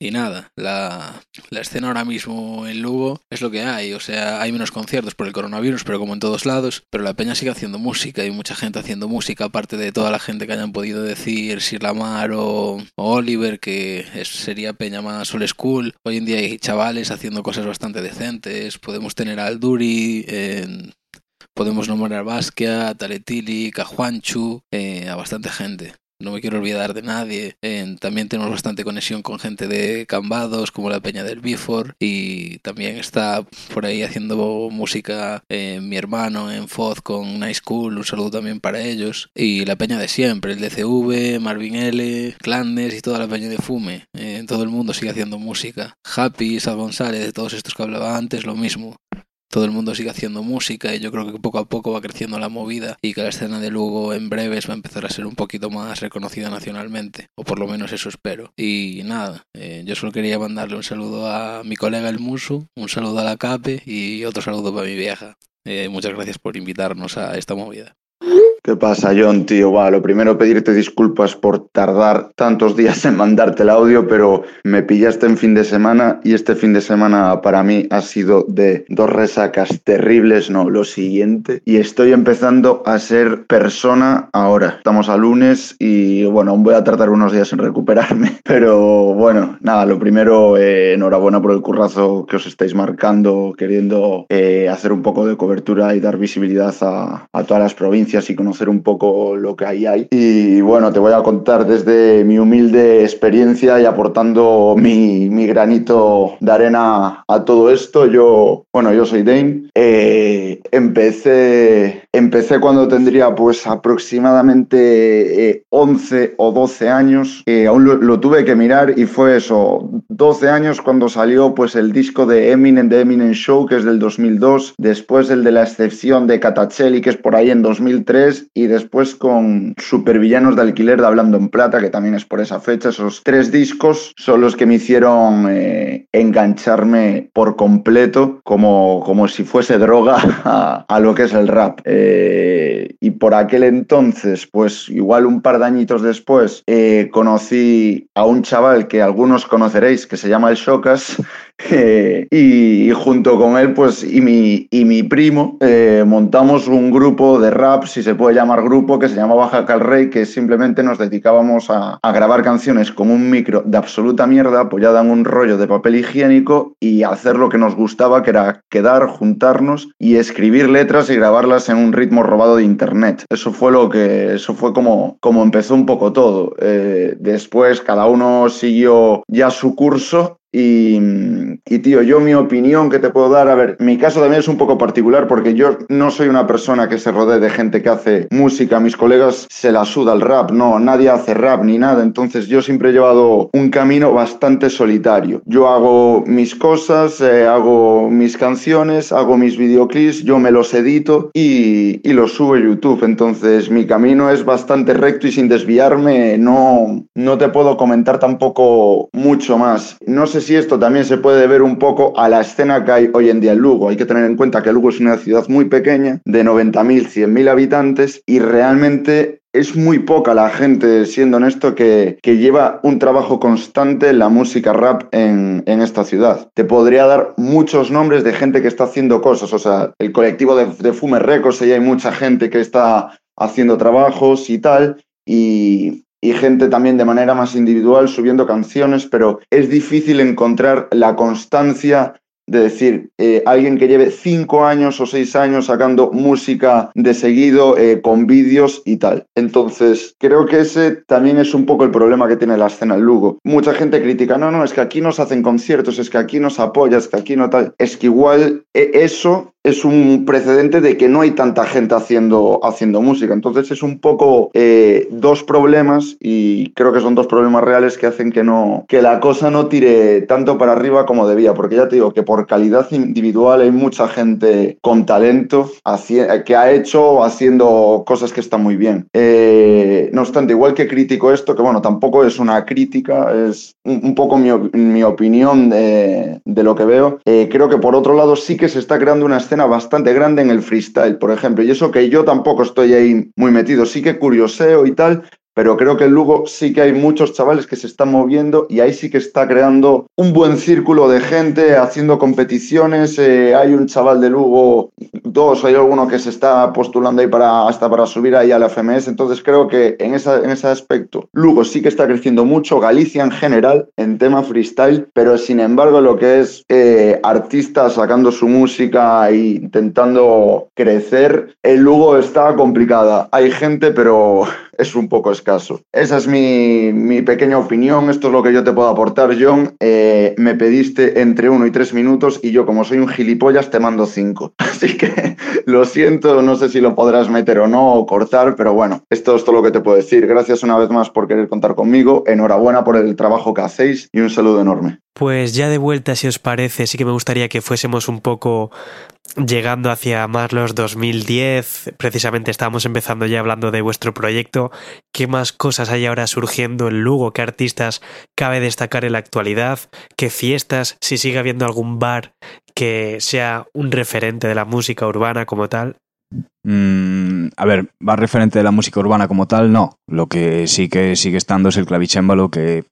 S11: y nada, la, la, escena ahora mismo en Lugo es lo que hay. O sea, hay menos conciertos por el coronavirus, pero como en todos lados. Pero la peña sigue haciendo música. Hay mucha gente haciendo música, aparte de toda la gente que hayan podido decir Sir Lamar o, Oliver, que sería peña más old school. Hoy en día hay chavales haciendo cosas bastante decentes. Podemos tener a Alduri, podemos nombrar a Basquiat, a Taletili, a eh, a bastante gente no me quiero olvidar de nadie. también tenemos bastante conexión con gente de Cambados, como la Peña del Bifor, y también está por ahí haciendo música eh, mi hermano en Foz con Nice Cool, un saludo también para ellos, y la Peña de siempre, el DCV, Marvin L, Clandes y toda la Peña de Fume. Eh, todo el mundo sigue haciendo música. Happy, Sal González, de todos estos que hablaba antes, lo mismo todo el mundo sigue haciendo música y yo creo que poco a poco va creciendo la movida y que la escena de Lugo en breves va a empezar a ser un poquito más reconocida nacionalmente, o por lo menos eso espero. Y nada, eh, yo solo quería mandarle un saludo a mi colega el Musu, un saludo a la CAPE y otro saludo para mi vieja. Eh, muchas gracias por invitarnos a esta movida.
S12: ¿Qué pasa, John, tío? Va, lo primero pedirte disculpas por tardar tantos días en mandarte el audio, pero me pillaste en fin de semana y este fin de semana para mí ha sido de dos resacas terribles, no, lo siguiente. Y estoy empezando a ser persona ahora. Estamos a lunes y bueno, aún voy a tardar unos días en recuperarme. Pero bueno, nada, lo primero, eh, enhorabuena por el currazo que os estáis marcando, queriendo eh, hacer un poco de cobertura y dar visibilidad a, a todas las provincias y conocer conocer un poco lo que ahí hay. Y bueno, te voy a contar desde mi humilde experiencia y aportando mi, mi granito de arena a todo esto. Yo, bueno, yo soy Dane. Eh, empecé, empecé cuando tendría pues aproximadamente eh, 11 o 12 años. Eh, aún lo, lo, tuve que mirar y fue eso, 12 años cuando salió pues el disco de Eminem, de Eminem Show, que es del 2002. Después el de la excepción de Catacelli, que es por ahí en 2003 y después con Supervillanos de Alquiler de Hablando en Plata, que también es por esa fecha. Esos tres discos son los que me hicieron eh, engancharme por completo, como, como si fuese droga, a, lo que es el rap. Eh, y por aquel entonces, pues igual un par de añitos después, eh, conocí a un chaval que algunos conoceréis, que se llama El Shokas, eh, y, junto con él, pues, y mi, y mi primo, eh, montamos un grupo de rap, si se puede llamar grupo, que se llamaba Jacal Rey, que simplemente nos dedicábamos a, a, grabar canciones con un micro de absoluta mierda, apoyada en un rollo de papel higiénico y hacer lo que nos gustaba, que era quedar, juntarnos y escribir letras y grabarlas en un ritmo robado de internet. Eso fue lo que, eso fue como, como empezó un poco todo. Eh, después cada uno siguió ya su curso y, y, tío, yo mi opinión que te puedo dar, a ver, mi caso también es un poco particular porque yo no soy una persona que se rodee de gente que hace música, mis colegas se la suda el rap, no, nadie hace rap ni nada, entonces yo siempre he llevado un camino bastante solitario. Yo hago mis cosas, eh, hago mis canciones, hago mis videoclips, yo me los edito y, y los subo a YouTube, entonces mi camino es bastante recto y sin desviarme, no, no te puedo comentar tampoco mucho más. No sé si esto también se puede ver un poco a la escena que hay hoy en día en Lugo. Hay que tener en cuenta que Lugo es una ciudad muy pequeña, de 90.000, 100.000 habitantes, y realmente es muy poca la gente, siendo honesto, que, lleva un trabajo constante en la música rap en, en, esta ciudad. Te podría dar muchos nombres de gente que está haciendo cosas. O sea, el colectivo de, de Fume Records, ahí hay mucha gente que está haciendo trabajos y tal. Y, y gente también de manera más individual subiendo canciones, pero es difícil encontrar la constancia de decir, eh, alguien que lleve cinco años o seis años sacando música de seguido eh, con vídeos y tal. Entonces, creo que ese también es un poco el problema que tiene la escena en Lugo. Mucha gente critica, no, no, es que aquí nos hacen conciertos, es que aquí nos apoya, es que aquí no tal. Es que igual eh, eso es un precedente de que no hay tanta gente haciendo, haciendo música. Entonces es un poco eh, dos problemas y creo que son dos problemas reales que hacen que, no, que la cosa no tire tanto para arriba como debía. Porque ya te digo que por calidad individual hay mucha gente con talento que ha hecho haciendo cosas que están muy bien. Eh, no obstante, igual que critico esto, que bueno, tampoco es una crítica, es un, poco mi, mi opinión de, de, lo que veo, eh, creo que por otro lado sí que se está creando una escena bastante grande en el freestyle, por ejemplo, y eso que yo tampoco estoy ahí muy metido, sí que curioseo y tal, pero creo que en Lugo sí que hay muchos chavales que se están moviendo y ahí sí que está creando un buen círculo de gente haciendo competiciones. Eh, hay un chaval de Lugo, dos, hay alguno que se está postulando ahí para, hasta para subir ahí a la FMS. Entonces creo que en, esa, en ese aspecto Lugo sí que está creciendo mucho, Galicia en general en tema freestyle, pero sin embargo lo que es eh, artistas sacando su música e intentando crecer, en Lugo está complicada. Hay gente, pero es un poco escaso. Esa es mi, pequeña opinión, esto es lo que yo te puedo aportar, John. Eh, me pediste entre uno y tres minutos y yo como soy un gilipollas te mando cinco. Así que lo siento, no sé si lo podrás meter o no o cortar, pero bueno, esto es todo lo que te puedo decir. Gracias una vez más por querer contar conmigo, enhorabuena por el trabajo que hacéis y un saludo enorme.
S3: Pues ya de vuelta, si os parece, sí que me gustaría que fuésemos un poco llegando hacia más los 2010. Precisamente estábamos empezando ya hablando de vuestro proyecto. ¿Qué más cosas hay ahora surgiendo en Lugo? ¿Qué artistas cabe destacar en la actualidad? ¿Qué fiestas? Si sigue habiendo algún bar que sea un referente de la música urbana como tal.
S5: Mm, a ver, bar referente de la música urbana como tal, no. Lo que sí que sigue estando es el clavicémbalo que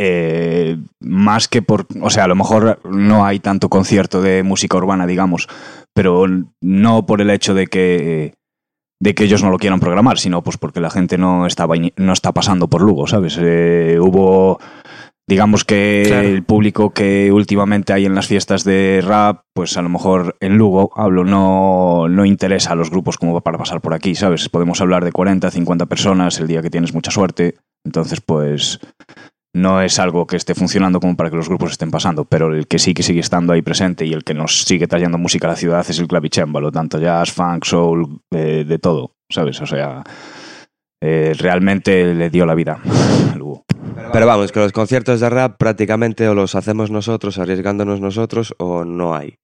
S5: eh, más que por, o sea, a lo mejor no hay tanto concierto de música urbana, digamos, pero no por el hecho de que de que ellos no lo quieran programar, sino pues porque la gente no estaba no está pasando por Lugo, ¿sabes? Eh, hubo digamos que el público que últimamente hay en las fiestas de rap, pues a lo mejor en Lugo, hablo, no, no interesa a los grupos como para pasar por aquí, ¿sabes? Podemos hablar de 40, 50 personas el día que tienes mucha suerte. Entonces, pues no es algo que esté funcionando como para que los grupos estén pasando, pero el que sí que sigue estando ahí presente y el que nos sigue trayendo música a la ciudad es el clavicémbalo, tanto jazz, funk, soul, eh, de todo, ¿sabes? O sea, eh, realmente le dio la vida
S4: Pero vamos, que los conciertos de rap prácticamente o los hacemos nosotros, arriesgándonos nosotros, o no hay.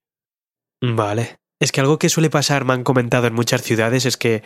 S3: Vale. Es que algo que suele pasar, me han comentado en muchas ciudades, es que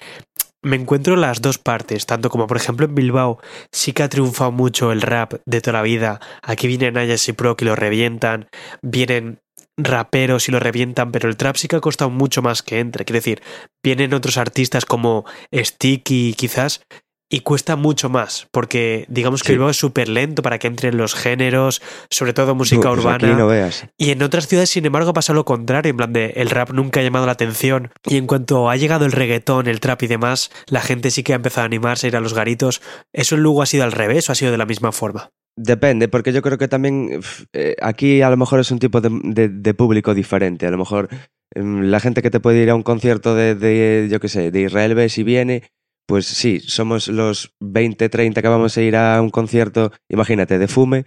S3: me encuentro las dos partes, tanto como por ejemplo en Bilbao sí que ha triunfado mucho el rap de toda la vida. Aquí vienen Ayas y Pro que lo revientan, vienen raperos y lo revientan, pero el trap sí que ha costado mucho más que entre. Quiero decir, vienen otros artistas como Sticky quizás y cuesta mucho más, porque digamos que el es súper lento para que entren los géneros, sobre todo música
S4: pues
S3: urbana. Y en otras ciudades, sin embargo, pasa lo contrario, en plan de el rap nunca ha llamado la atención. Y en cuanto ha llegado el reggaetón, el trap y demás, la gente sí que ha empezado a animarse a ir a los garitos. ¿Eso luego ha sido al revés o ha sido de la misma forma?
S4: Depende, porque yo creo que también eh, aquí a lo mejor es un tipo de, público diferente. A lo mejor em, la gente que te puede ir a un concierto de, de yo qué sé, de Israel ve si viene pues sí, somos los 20, 30 que vamos a ir a un concierto, imagínate, de fume,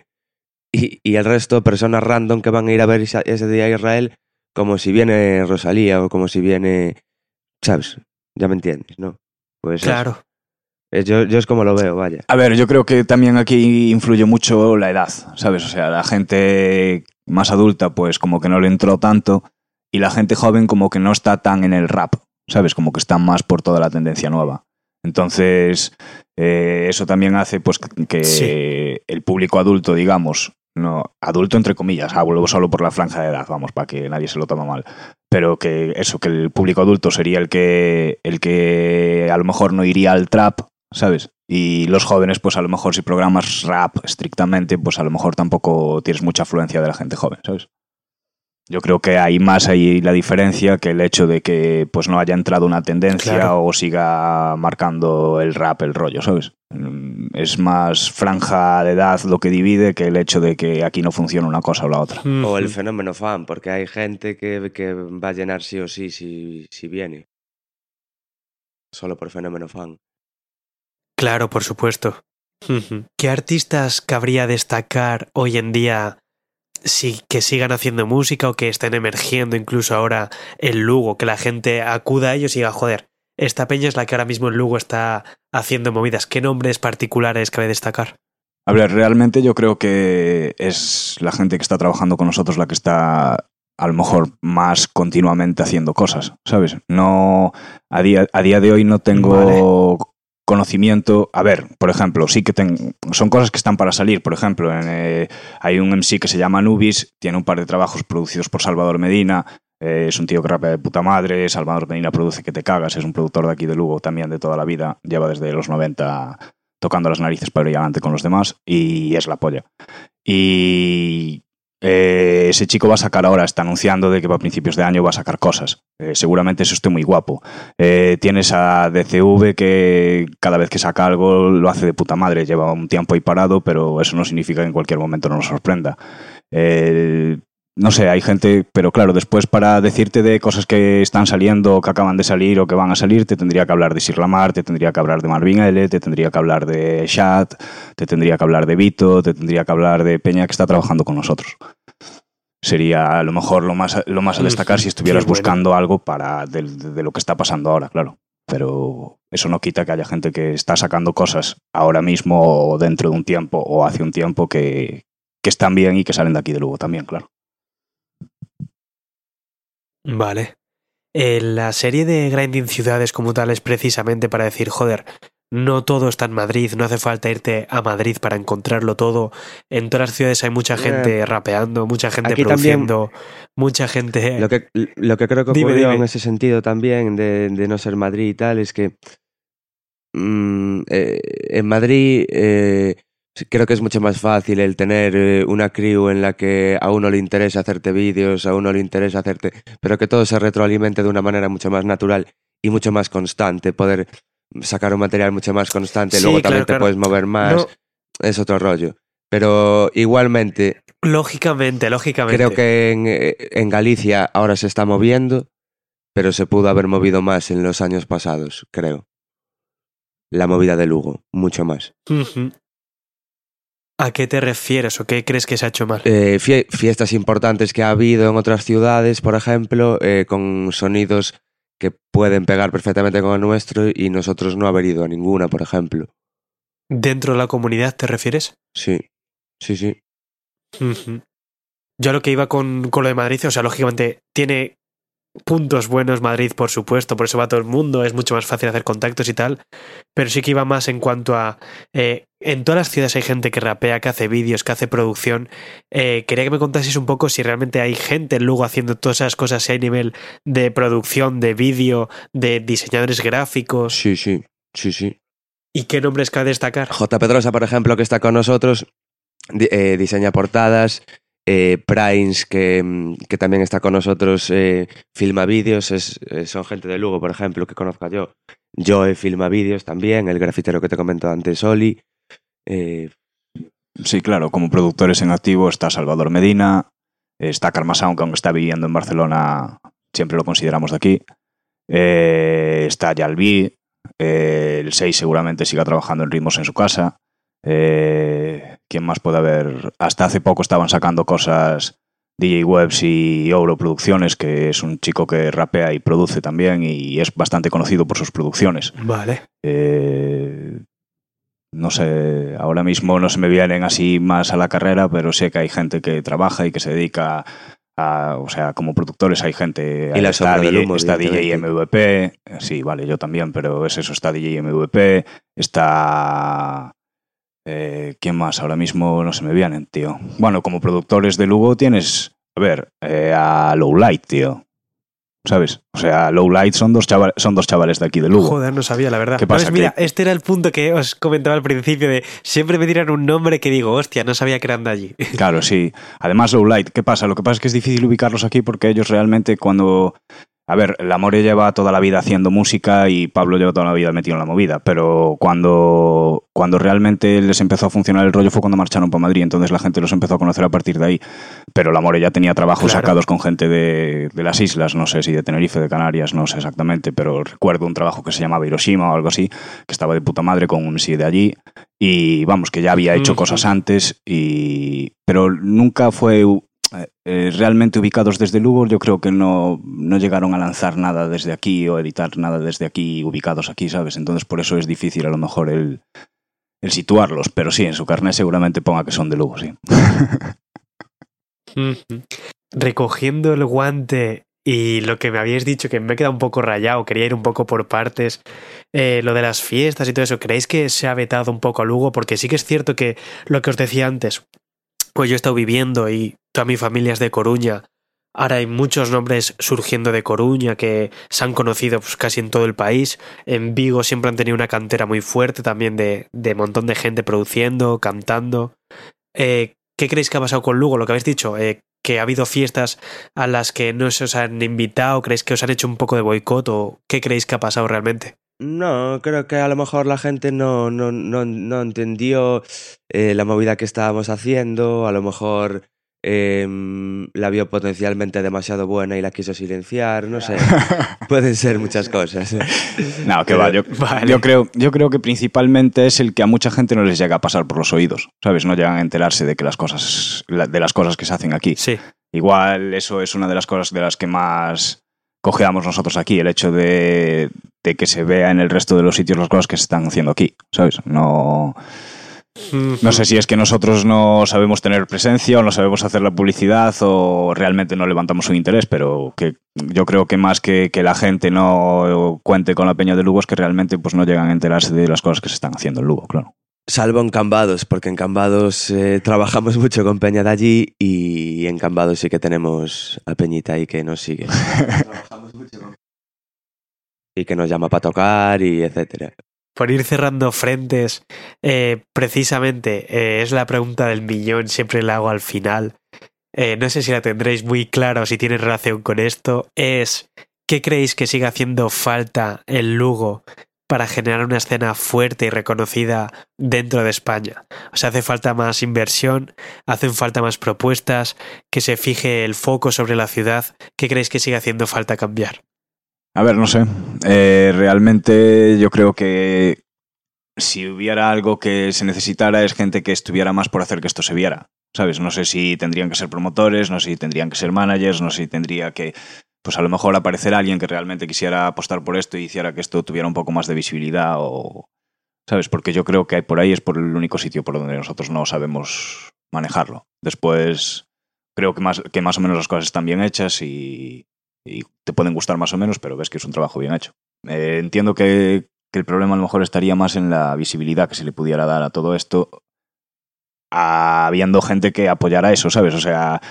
S4: y, y el resto, personas random que van a ir a ver ese día a Israel, como si viene Rosalía o como si viene, ¿sabes? Ya me entiendes, ¿no?
S3: Pues claro.
S4: Yo, yo, es como lo veo, vaya.
S5: A ver, yo creo que también aquí influye mucho la edad, ¿sabes? O sea, la gente más adulta, pues como que no le entró tanto, y la gente joven como que no está tan en el rap, ¿sabes? Como que está más por toda la tendencia nueva. Entonces, eh, eso también hace pues, que el público adulto, digamos, no adulto entre comillas, hablo solo por la franja de edad, vamos, para que nadie se lo tome mal, pero que eso, que el público adulto sería el que, el que a lo mejor no iría al trap, ¿sabes? Y los jóvenes, pues a lo mejor si programas rap estrictamente, pues a lo mejor tampoco tienes mucha afluencia de la gente joven, ¿sabes? Yo creo que hay más ahí la diferencia que el hecho de que pues no haya entrado una tendencia
S3: Claro.
S5: o siga marcando el rap el rollo, ¿sabes? Mm, Es más franja de edad lo que divide que el hecho de que aquí no funciona una cosa o la otra.
S4: O el
S3: Ujú.
S4: fenómeno fan, porque hay gente que, que va a llenar sí o sí si, si viene. Solo por fenómeno fan.
S3: Claro, por supuesto. ¿Qué artistas cabría destacar hoy en día sí, que sigan haciendo música o que estén emergiendo incluso ahora en Lugo? Que la gente acuda a ellos y diga, joder, esta peña es la que ahora mismo en Lugo está haciendo movidas. ¿Qué nombres particulares cabe destacar?
S5: A ver, realmente yo creo que es la gente que está trabajando con nosotros la que está a lo mejor más continuamente haciendo cosas, ¿sabes? No, a día, a día de hoy no tengo conocimiento. A ver, por ejemplo, sí que tengo, son cosas que están para salir. Por ejemplo, eh, hay un MC que se llama Nubis, tiene un par de trabajos producidos por Salvador Medina. eh, es un tío que rapea de puta madre. Salvador Medina produce que te cagas. Es un productor de aquí de Lugo también de toda la vida. Lleva desde los 90 tocando las narices para ir adelante con los demás y es la polla. Y eh, ese chico va a sacar ahora, está anunciando de que a principios de año va a sacar cosas. Eh, seguramente eso esté muy guapo. Eh, tienes a DCV que cada vez que saca algo lo hace de puta madre. Lleva un tiempo ahí parado, pero eso no significa que en cualquier momento no nos sorprenda. No sé, hay gente, pero claro, después para decirte de cosas que están saliendo, que acaban de salir o que van a salir, te tendría que hablar de Sir Lamar, te tendría que hablar de Marvin L, te tendría que hablar de Shat, te tendría que hablar de Vito, te tendría que hablar de Peña que está trabajando con nosotros. Sería a lo mejor lo más, lo más a destacar si estuvieras
S3: bueno.
S5: buscando algo para de, de lo que está pasando ahora, claro. Pero eso no quita que haya gente que está sacando cosas ahora mismo o dentro de un tiempo o hace un tiempo que, que están bien y que salen de aquí de Lugo también, claro.
S3: Vale. Eh, la serie de Grinding Ciudades como tal es precisamente para decir, joder, no todo está en Madrid, no hace falta irte a Madrid para encontrarlo todo. En todas las ciudades hay mucha gente rapeando, mucha gente
S4: también-
S3: produciendo, mucha gente...
S4: Lo que, lo que creo que
S3: Dime,
S4: ocurrió
S3: dime.
S4: en ese sentido también de, de no ser Madrid y tal es que mm, eh, en Madrid eh, creo que es mucho más fácil el tener eh, una crew en la que a uno le interesa hacerte vídeos, a uno le interesa hacerte, pero que todo se retroalimente de una manera mucho más natural y mucho más constante, poder sacar un material mucho más constante,
S3: Sí,
S4: luego
S3: claro,
S4: también te
S3: claro.
S4: puedes mover más,
S3: No.
S4: es otro rollo. Pero igualmente,
S3: Lógicamente, lógicamente.
S4: Creo que en, eh, en Galicia ahora se está moviendo, pero se pudo haber movido más en los años pasados, creo. La movida de Lugo, mucho más.
S3: Ujú. ¿A qué te refieres o qué crees que se ha hecho mal?
S4: Eh, fie- fiestas importantes que ha habido en otras ciudades, por ejemplo, eh, con sonidos que pueden pegar perfectamente con el nuestro y nosotros no haber ido a ninguna, por ejemplo.
S3: ¿Dentro de la comunidad te refieres?
S4: Sí, sí, sí.
S3: Yo a lo que iba con, con lo de Madrid, o sea, lógicamente tiene puntos buenos Madrid, por supuesto, por eso va todo el mundo, es mucho más fácil hacer contactos y tal, pero sí que iba más en cuanto a... eh, en todas las ciudades hay gente que rapea, que hace vídeos, que hace producción. Eh, quería que me contases un poco si realmente hay gente en Lugo haciendo todas esas cosas, si hay nivel de producción, de vídeo, de diseñadores gráficos.
S4: Sí, sí, sí, sí.
S3: ¿Y qué nombres cabe destacar?
S4: J. Pedrosa, por ejemplo, que está con nosotros, eh, diseña portadas. Eh, Primes, que, mm, que también está con nosotros, eh, filma vídeos. Es, eh, son gente de Lugo, por ejemplo, que conozco yo. Joe filma vídeos también. El grafitero que te comentó antes, Oli. Eh,
S5: Sí, claro, como productores en activo está Salvador Medina, está Karma Sound, que aunque está viviendo en Barcelona, siempre lo consideramos de aquí. Está Yalbi, el 6 seguramente siga trabajando en ritmos en su casa. Eh, ¿Quién más puede haber? Hasta hace poco estaban sacando cosas DJ Webs y Euro Producciones, que es un chico que rapea y produce también y es bastante conocido por sus producciones.
S3: Vale.
S5: Eh, no sé, ahora mismo no se me vienen así más a la carrera, pero sé que hay gente que trabaja y que se dedica a, o sea, como productores hay gente.
S4: Y la
S5: está,
S4: sombra del
S5: DJ,
S4: humo,
S5: está DJ. MVP, sí, vale, yo también, pero es eso, está DJ MVP, está... eh, ¿Quién más? Ahora mismo no se me vienen, tío. Bueno, como productores de Lugo tienes, a ver, eh, a Lowlight, tío. ¿sabes? O sea, Low Light son dos, chaval, son dos chavales de aquí de Lugo.
S3: Joder, no sabía, la verdad.
S5: ¿Qué pasa?
S3: Mira, este era el punto que os comentaba al principio de siempre me tiran un nombre que digo, hostia, no sabía que eran de allí.
S5: Claro, sí. Además, Low Light, ¿qué pasa? Lo que pasa es que es difícil ubicarlos aquí porque ellos realmente cuando... A ver, la More lleva toda la vida haciendo música y Pablo lleva toda la vida metido en la movida, pero cuando, cuando realmente les empezó a funcionar el rollo fue cuando marcharon para Madrid, entonces la gente los empezó a conocer a partir de ahí. Pero la More ya tenía trabajos
S3: Claro.
S5: sacados con gente de, de las islas, no sé si de Tenerife, de Canarias, no sé exactamente, pero recuerdo un trabajo que se llamaba Hiroshima o algo así, que estaba de puta madre con un sí de allí y vamos, que ya había hecho
S3: Ujú.
S5: cosas antes, y pero nunca fue eh, realmente ubicados desde Lugo. Yo creo que no, no llegaron a lanzar nada desde aquí o editar nada desde aquí, ubicados aquí, ¿sabes? Entonces por eso es difícil a lo mejor el, el situarlos, pero sí, en su carnet seguramente ponga que son de Lugo, sí.
S3: Recogiendo el guante y lo que me habíais dicho, que me he quedado un poco rayado, quería ir un poco por partes, eh, lo de las fiestas y todo eso, ¿creéis que se ha vetado un poco a Lugo? Porque sí que es cierto que lo que os decía antes, pues yo he estado viviendo y toda mi familia es de Coruña. Ahora hay muchos nombres surgiendo de Coruña que se han conocido pues, casi en todo el país. En Vigo siempre han tenido una cantera muy fuerte también de, de montón de gente produciendo, cantando. Eh, ¿Qué creéis que ha pasado con Lugo? Lo que habéis dicho, eh, que ha habido fiestas a las que no se os han invitado, ¿creéis que os han hecho un poco de boicot o qué creéis que ha pasado realmente?
S4: No, creo que a lo mejor la gente no, no, no, no entendió eh, la movida que estábamos haciendo, a lo mejor em, la vio potencialmente demasiado buena y la quiso silenciar, no sé. Pueden ser muchas cosas.
S5: No, que va, yo,
S3: Vale.
S5: yo, creo, yo creo que principalmente es el que a mucha gente no les llega a pasar por los oídos, ¿sabes? No llegan a enterarse de que las cosas, de las cosas que se hacen aquí.
S3: Sí.
S5: Igual eso es una de las cosas de las que más cojeamos nosotros aquí, el hecho de, de que se vea en el resto de los sitios las cosas que se están haciendo aquí, ¿sabes? No, no sé si es que nosotros no sabemos tener presencia o no sabemos hacer la publicidad o realmente no levantamos un interés, pero que yo creo que más que, que la gente no cuente con la peña de Lugo es que realmente pues no llegan a enterarse de las cosas que se están haciendo en Lugo, claro.
S4: Salvo en Cambados, porque en Cambados eh, trabajamos mucho con Peña de allí y en Cambados sí que tenemos a Peñita ahí que nos sigue. y que nos llama para tocar y etcétera.
S3: Por ir cerrando frentes, eh, precisamente eh, es la pregunta del millón, siempre la hago al final. Eh, no sé si la tendréis muy clara o si tiene relación con esto. Es, ¿qué creéis que sigue haciendo falta en Lugo para generar una escena fuerte y reconocida dentro de España? O sea, hace falta más inversión, hacen falta más propuestas, que se fije el foco sobre la ciudad. ¿Qué creéis que sigue haciendo falta cambiar?
S5: A ver, no sé. Eh, realmente yo creo que si hubiera algo que se necesitara es gente que estuviera más por hacer que esto se viera. ¿Sabes? No sé si tendrían que ser promotores, no sé si tendrían que ser managers, no sé si tendría que, pues a lo mejor aparecer alguien que realmente quisiera apostar por esto y hiciera que esto tuviera un poco más de visibilidad o... ¿Sabes? Porque yo creo que por ahí es por el único sitio por donde nosotros no sabemos manejarlo. Después creo que más, que más o menos las cosas están bien hechas y, y te pueden gustar más o menos, pero ves que es un trabajo bien hecho. Eh, entiendo que, que el problema a lo mejor estaría más en la visibilidad que se le pudiera dar a todo esto, habiendo gente que apoyara eso, ¿sabes? O sea,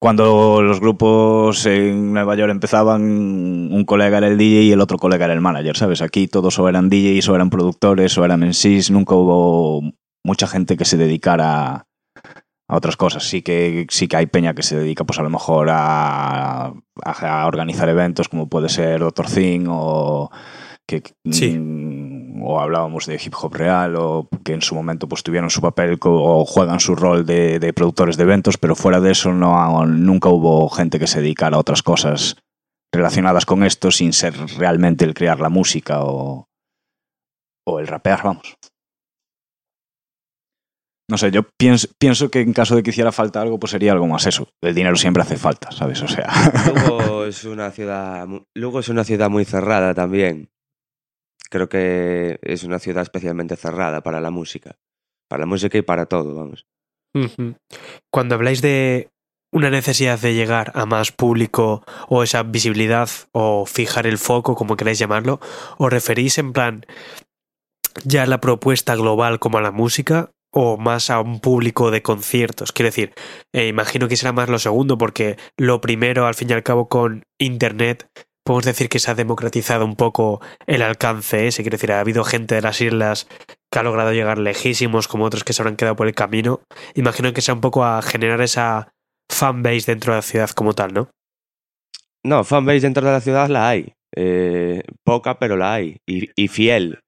S5: cuando los grupos en Nueva York empezaban, un colega era el DJ y el otro colega era el manager, ¿sabes? Aquí todos o eran DJs o eran productores o eran MCs, nunca hubo mucha gente que se dedicara a otras cosas. Sí que, sí que hay peña que se dedica, pues a lo mejor a, a, organizar eventos como puede ser Doctor Thing o que
S3: Sí.
S5: mm, o hablábamos de hip hop real o que en su momento pues tuvieron su papel o juegan su rol de, de productores de eventos, pero fuera de eso no nunca hubo gente que se dedicara a otras cosas relacionadas con esto sin ser realmente el crear la música o, o el rapear, vamos. No sé, yo pienso, pienso que en caso de que hiciera falta algo, pues sería algo más eso. El dinero siempre hace falta, ¿sabes? O sea.
S4: Lugo es una ciudad, Lugo es una ciudad muy cerrada también. Creo que es una ciudad especialmente cerrada para la música. Para la música y para todo, vamos.
S3: Cuando habláis de una necesidad de llegar a más público o esa visibilidad o fijar el foco, como queráis llamarlo, ¿os referís en plan ya a la propuesta global como a la música o más a un público de conciertos? Quiero decir, eh, imagino que será más lo segundo, porque lo primero, al fin y al cabo, con Internet, podemos decir que se ha democratizado un poco el alcance ese. Quiero decir, ha habido gente de las islas que ha logrado llegar lejísimos, como otros que se habrán quedado por el camino. Imagino que sea un poco a generar esa fanbase dentro de la ciudad como tal, ¿no?
S4: No, fanbase dentro de la ciudad la hay. Eh, poca, pero la hay. Y, fiel.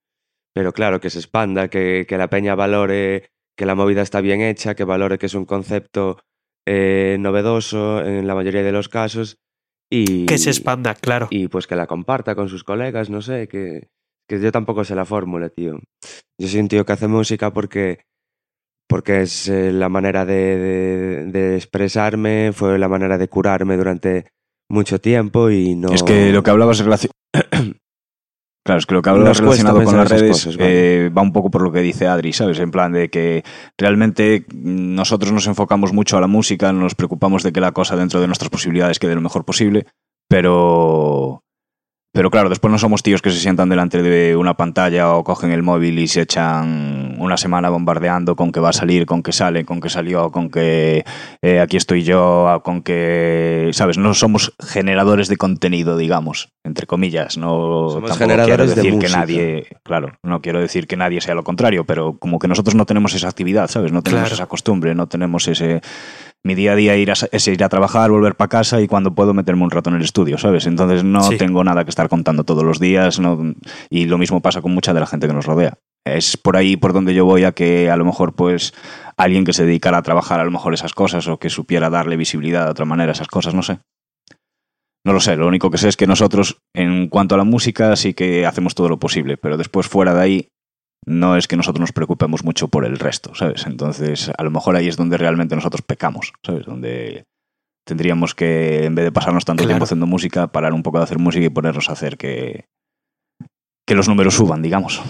S4: Pero claro, que se expanda, que, que, la peña valore que la movida está bien hecha, que valore que es un concepto eh, novedoso en la mayoría de los casos. Y,
S3: que se expanda, claro.
S4: Y pues que la comparta con sus colegas, no sé, que, que yo tampoco sé la fórmula, tío. Yo soy un tío que hace música porque porque es eh, la manera de, de, de, expresarme, fue la manera de curarme durante mucho tiempo y no...
S5: Es que lo que hablabas. Claro, es que lo que hablabas relacionado con las redes cosas, ¿vale? va un poco por lo que dice Adri, ¿sabes? En plan de que realmente nosotros nos enfocamos mucho a la música, nos preocupamos de que la cosa dentro de nuestras posibilidades quede lo mejor posible, pero pero claro, después no somos tíos que se sientan delante de una pantalla o cogen el móvil y se echan una semana bombardeando con que va a salir, con que sale, con que salió, con que eh, aquí estoy yo, con que, ¿sabes? No somos generadores de contenido, digamos, entre comillas. No
S4: somos generadores
S5: quiero decir
S4: de
S5: que nadie, claro, no quiero decir que nadie sea lo contrario, pero como que nosotros no tenemos esa actividad, ¿sabes? No tenemos
S3: Claro.
S5: esa costumbre, no tenemos ese mi día a día ir a, es ir a trabajar, volver para casa y cuando puedo meterme un rato en el estudio, ¿sabes? Entonces no
S3: Sí.
S5: tengo nada que estar contando todos los días no, y lo mismo pasa con mucha de la gente que nos rodea. Es por ahí por donde yo voy a que a lo mejor pues alguien que se dedicara a trabajar a lo mejor esas cosas o que supiera darle visibilidad de otra manera a esas cosas, no sé. No lo sé, lo único que sé es que nosotros en cuanto a la música sí que hacemos todo lo posible, pero después fuera de ahí no es que nosotros nos preocupemos mucho por el resto, ¿sabes? Entonces, a lo mejor ahí es donde realmente nosotros pecamos, ¿sabes? Donde tendríamos que, en vez de pasarnos tanto
S3: Claro.
S5: tiempo haciendo música, parar un poco de hacer música y ponernos a hacer que, que los números suban, digamos.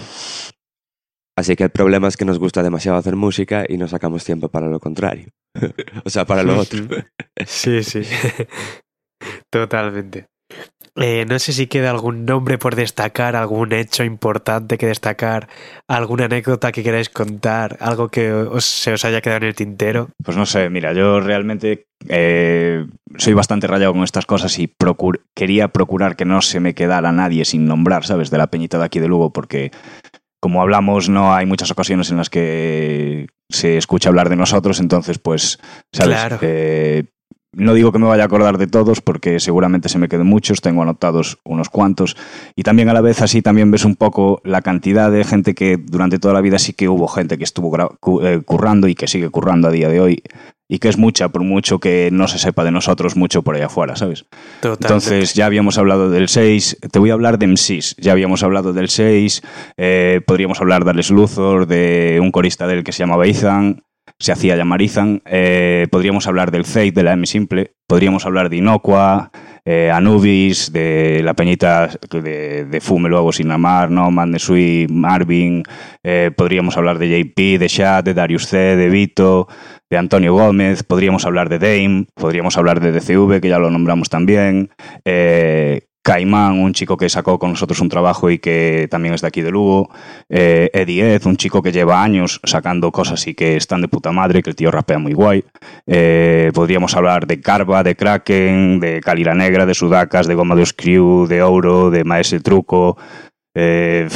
S4: Así que el problema es que nos gusta demasiado hacer música y no sacamos tiempo para lo contrario. o sea, para lo otro.
S3: Sí, sí. Totalmente. Eh, no sé si queda algún nombre por destacar, algún hecho importante que destacar, alguna anécdota que queráis contar, algo que os- se os haya quedado en el tintero.
S5: Pues no sé, mira, yo realmente eh, soy bastante rayado con estas cosas y procur- quería procurar que no se me quedara nadie sin nombrar, ¿sabes? De la peñita de aquí de Lugo, porque como hablamos, no hay muchas ocasiones en las que se escucha hablar de nosotros, entonces, pues, ¿sabes?
S3: Claro.
S5: Eh, no digo que me vaya a acordar de todos porque seguramente se me queden muchos, tengo anotados unos cuantos y también a la vez así también ves un poco la cantidad de gente que durante toda la vida sí que hubo gente que estuvo eh, currando y que sigue currando a día de hoy y que es mucha por mucho que no se sepa de nosotros mucho por allá afuera, ¿sabes?
S3: Totalmente.
S5: Entonces ya habíamos hablado del 6, te voy a hablar de MCs, ya habíamos hablado del 6, eh, podríamos hablar de Alex Luthor, de un corista del que se llamaba Ethan, se hacía llamar Ethan, eh, podríamos hablar del Fate, de la M Simple, podríamos hablar de Inocua, eh, Anubis, de la peñita de, de Fume luego sin amar, Nomad, Nesui, Marvin, eh, podríamos hablar de JP, de Shad, de Darius C, de Vito, de Antonio Gómez, podríamos hablar de Dame, podríamos hablar de DCV, que ya lo nombramos también, eh, Caimán, un chico que sacó con nosotros un trabajo y que también es de aquí de Lugo, eh, Eddie Ed, un chico que lleva años sacando cosas y que están de puta madre, que el tío rapea muy guay. Eh, podríamos hablar de Carva, de Kraken, de Calira Negra, de Sudacas, de Goma de Crew, de Ouro, de Maese Truco. Eh,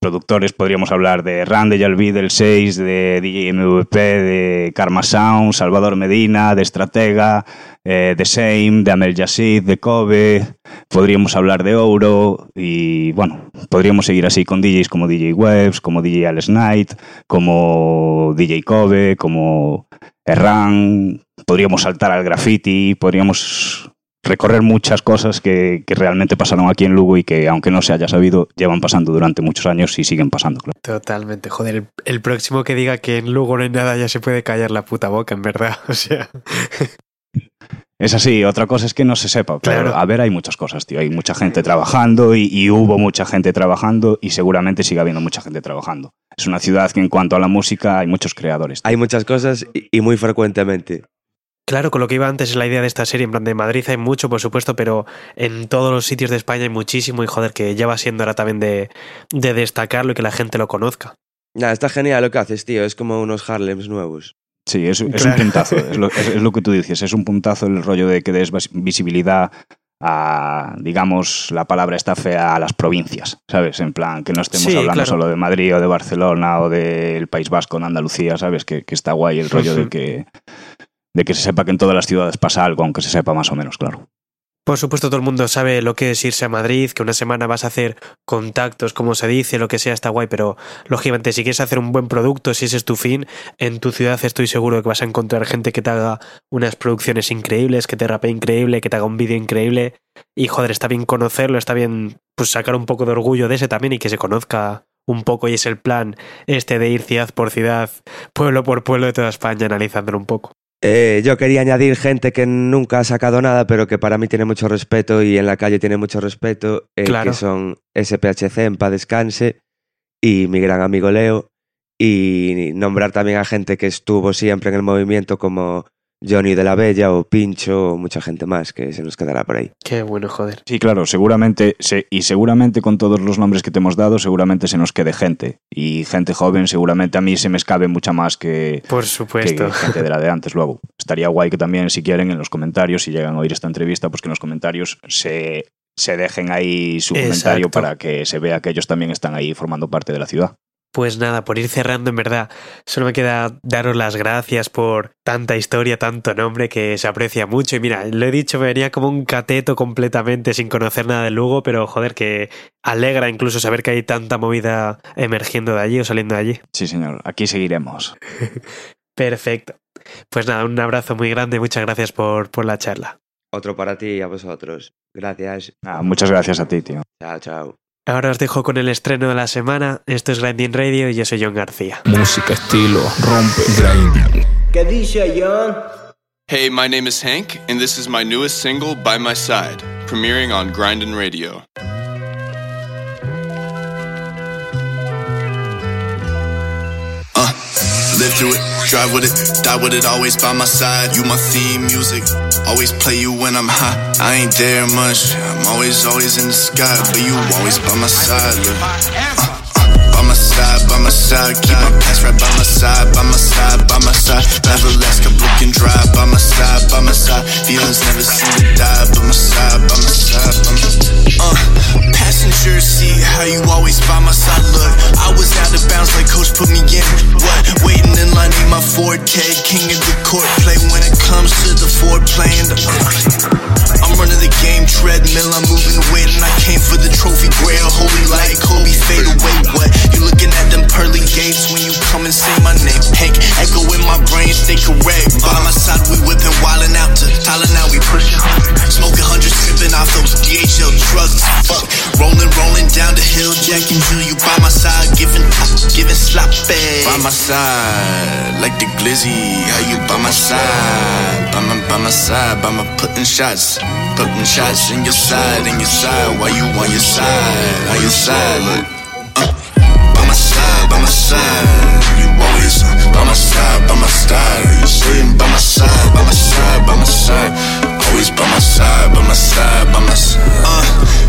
S5: productores podríamos hablar de Rande Yalvi del 6, de DJ MVP, de Karma Sound, Salvador Medina, de Estratega, eh, de Same, de Amel Yassid, de Kobe. Podríamos hablar de Ouro y bueno, podríamos seguir así con DJs como DJ Webs, como DJ Alex Knight, como DJ Kobe, como Erran. Podríamos saltar al graffiti, podríamos recorrer muchas cosas que, que realmente pasaron aquí en Lugo y que, aunque no se haya sabido, llevan pasando durante muchos años y siguen pasando. Claro.
S3: Totalmente. Joder, el, el próximo que diga que en Lugo no hay nada ya se puede callar la puta boca, en verdad. O sea,
S5: Es así, otra cosa es que no se sepa. Pero,
S3: Claro.
S5: a ver, hay muchas cosas, tío. Hay mucha gente trabajando y, y hubo mucha gente trabajando y seguramente sigue habiendo mucha gente trabajando. Es una ciudad que en cuanto a la música hay muchos creadores.
S4: Hay muchas cosas y, y muy frecuentemente.
S3: Claro, con lo que iba antes es la idea de esta serie, en plan de Madrid hay mucho, por supuesto, pero en todos los sitios de España hay muchísimo y joder, que ya va siendo hora también de, de destacarlo y que la gente lo conozca.
S4: Nah, está genial lo que haces, tío. Es como unos Harlems nuevos.
S5: Sí, es, es un puntazo. Es lo, es- es lo que tú dices. Es un puntazo el rollo de que des vis- visibilidad a, digamos, la palabra está fea a las provincias, ¿sabes? En plan, que no estemos
S3: Sí,
S5: hablando
S3: claro.
S5: solo de Madrid o de Barcelona o del País Vasco, en Andalucía, ¿sabes? Que, que está guay el rollo de que, de que se sepa que en todas las ciudades pasa algo, aunque se sepa más o menos, claro.
S3: Por supuesto, todo el mundo sabe lo que es irse a Madrid, que una semana vas a hacer contactos, como se dice, lo que sea, está guay, pero lógicamente, si quieres hacer un buen producto, si ese es tu fin, en tu ciudad estoy seguro de que vas a encontrar gente que te haga unas producciones increíbles, que te rapee increíble, que te haga un vídeo increíble. Y joder, está bien conocerlo, está bien pues sacar un poco de orgullo de ese también y que se conozca un poco. Y es el plan este de ir ciudad por ciudad, pueblo por pueblo de toda España, analizándolo un poco.
S4: Eh, yo quería añadir gente que nunca ha sacado nada, pero que para mí tiene mucho respeto y en la calle tiene mucho respeto, eh,
S3: Claro.
S4: que son SPHC en paz descanse y mi gran amigo Leo. Y nombrar también a gente que estuvo siempre en el movimiento como Johnny de la Bella o Pincho o mucha gente más que se nos quedará por ahí.
S3: Qué bueno, joder.
S5: Sí, claro, seguramente, se- y seguramente con todos los nombres que te hemos dado, seguramente se nos quede gente. Y gente joven, seguramente a mí se me escabe mucha más que,
S3: Por
S5: que
S3: supuesto.
S5: gente de la de antes luego. Estaría guay que también, si quieren, en los comentarios, si llegan a oír esta entrevista, pues que en los comentarios se, se dejen ahí su comentario para que se vea que ellos también están ahí formando parte de la ciudad.
S3: Pues nada, por ir cerrando, en verdad, solo me queda daros las gracias por tanta historia, tanto nombre que se aprecia mucho. Y mira, lo he dicho, me venía como un cateto completamente sin conocer nada de Lugo, pero joder, que alegra incluso saber que hay tanta movida emergiendo de allí o saliendo de allí.
S5: Sí, señor, aquí seguiremos.
S3: Perfecto. Pues nada, un abrazo muy grande, muchas gracias por, por la charla.
S4: Otro para ti y a vosotros. Gracias.
S5: Ah, muchas gracias a ti, tío.
S4: Chao, chao.
S3: Ahora os dejo con el estreno de la semana. Esto es Grinding Radio y yo soy John García.
S1: Música, estilo, rompe, grinding.
S2: ¿Qué dice John?
S13: Hey, my name is Hank, and this is my newest single, By My Side, premiering on Grindin' Radio.
S14: Live through it, drive with it, die with it, always by my side. You my theme music, always play you when I'm high. I ain't there much, I'm always, always in the sky, but you always by my side. Look. Uh, uh, by my side, by my side, keep my past right by my side, by my side, by my side. Never last, kept looking dry, by my side, by my side. Feelings never seem to die, by my side, by my side, by my uh, passenger seat, how you always by my side. Look, I was out of bounds like coach put me in. What? Waiting in line, need my forte, king of the court play when it comes to the foreplay. And uh, I'm running the game treadmill, I'm moving weight, and I came for the trophy grail. Holy light, Kobe fade away. What? You looking at them pearly gates when you come and say my name? Hank, echo in my brain, stay correct. By my side, we whipping, wildin' out to Thailand, now we pushing. Smoking hundreds, sipping off those DHL drugs. Fuck, rolling, rolling down the hill, Jack and Jill, you by my side, giving, giving sloppy. By my side, like the glizzy, how you by my side? By my, by my side, by my putting shots, putting shots in your side, in your side. Why you on your side, on your side? Look, uh, by my side, by my side. You always by my side, by my side. You sitting by my side, by my side, by my side. Always by my side, by my side, by my side. Uh,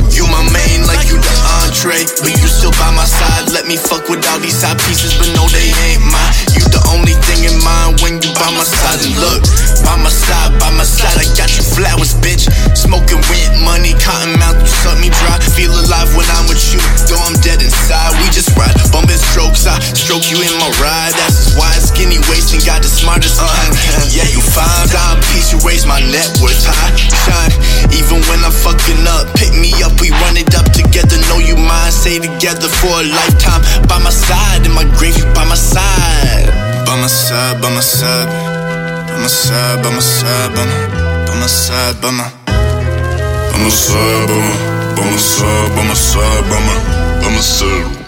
S14: you my main like you the entree, but you still by my side. Let me fuck with all these side pieces, but no they ain't mine. You the only thing in mind when you by my side. And look, by my side, by my side, I got you flowers, bitch. Smoking rent money, cotton mouth, you suck me dry. Feel alive when I'm with you, though I'm dead inside. We just ride, bumping strokes. I stroke you in my ride. That's why skinny waist and got the smartest kind. Yeah, you fine, dime piece, you raise my net worth high. Shine, even when I'm fucking up. Pick me up, we run it up together. Know you mine, stay together for a lifetime. By my side, in my grave, you by my side. By my side, by my side. By my side, by my side, by my, by my side, by my. By my side, by my, by my side, by my side, by my, by my side.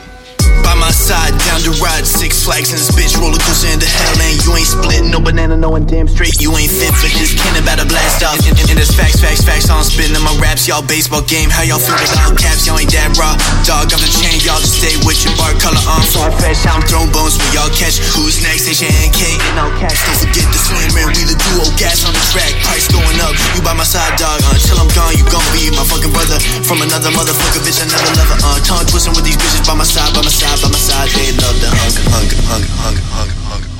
S14: Side, down the ride, six flags in this bitch, roller coaster into hell, and you ain't split, no banana, no one damn straight. You ain't fit for this, can about to blast off. And, and, and there's facts, facts, facts, I'm in my raps, y'all baseball game, how y'all feel without caps, y'all ain't that raw. Dog off the chain, y'all just stay with your bar color on. So fresh, I'm throwing bones when y'all catch. Who's next? It's your NK, and no catch. Don't forget the swing, man, we the duo, gas on the track, price going up. You by my side, dog, until I'm gone, you gon' be my fucking brother. From another motherfucker, bitch, another lover, uh. Tongue twisting with these bitches by my side, by my side, by my side, Saj ain't love the hunger, hunger, hunger, hunger, hunger, hunger.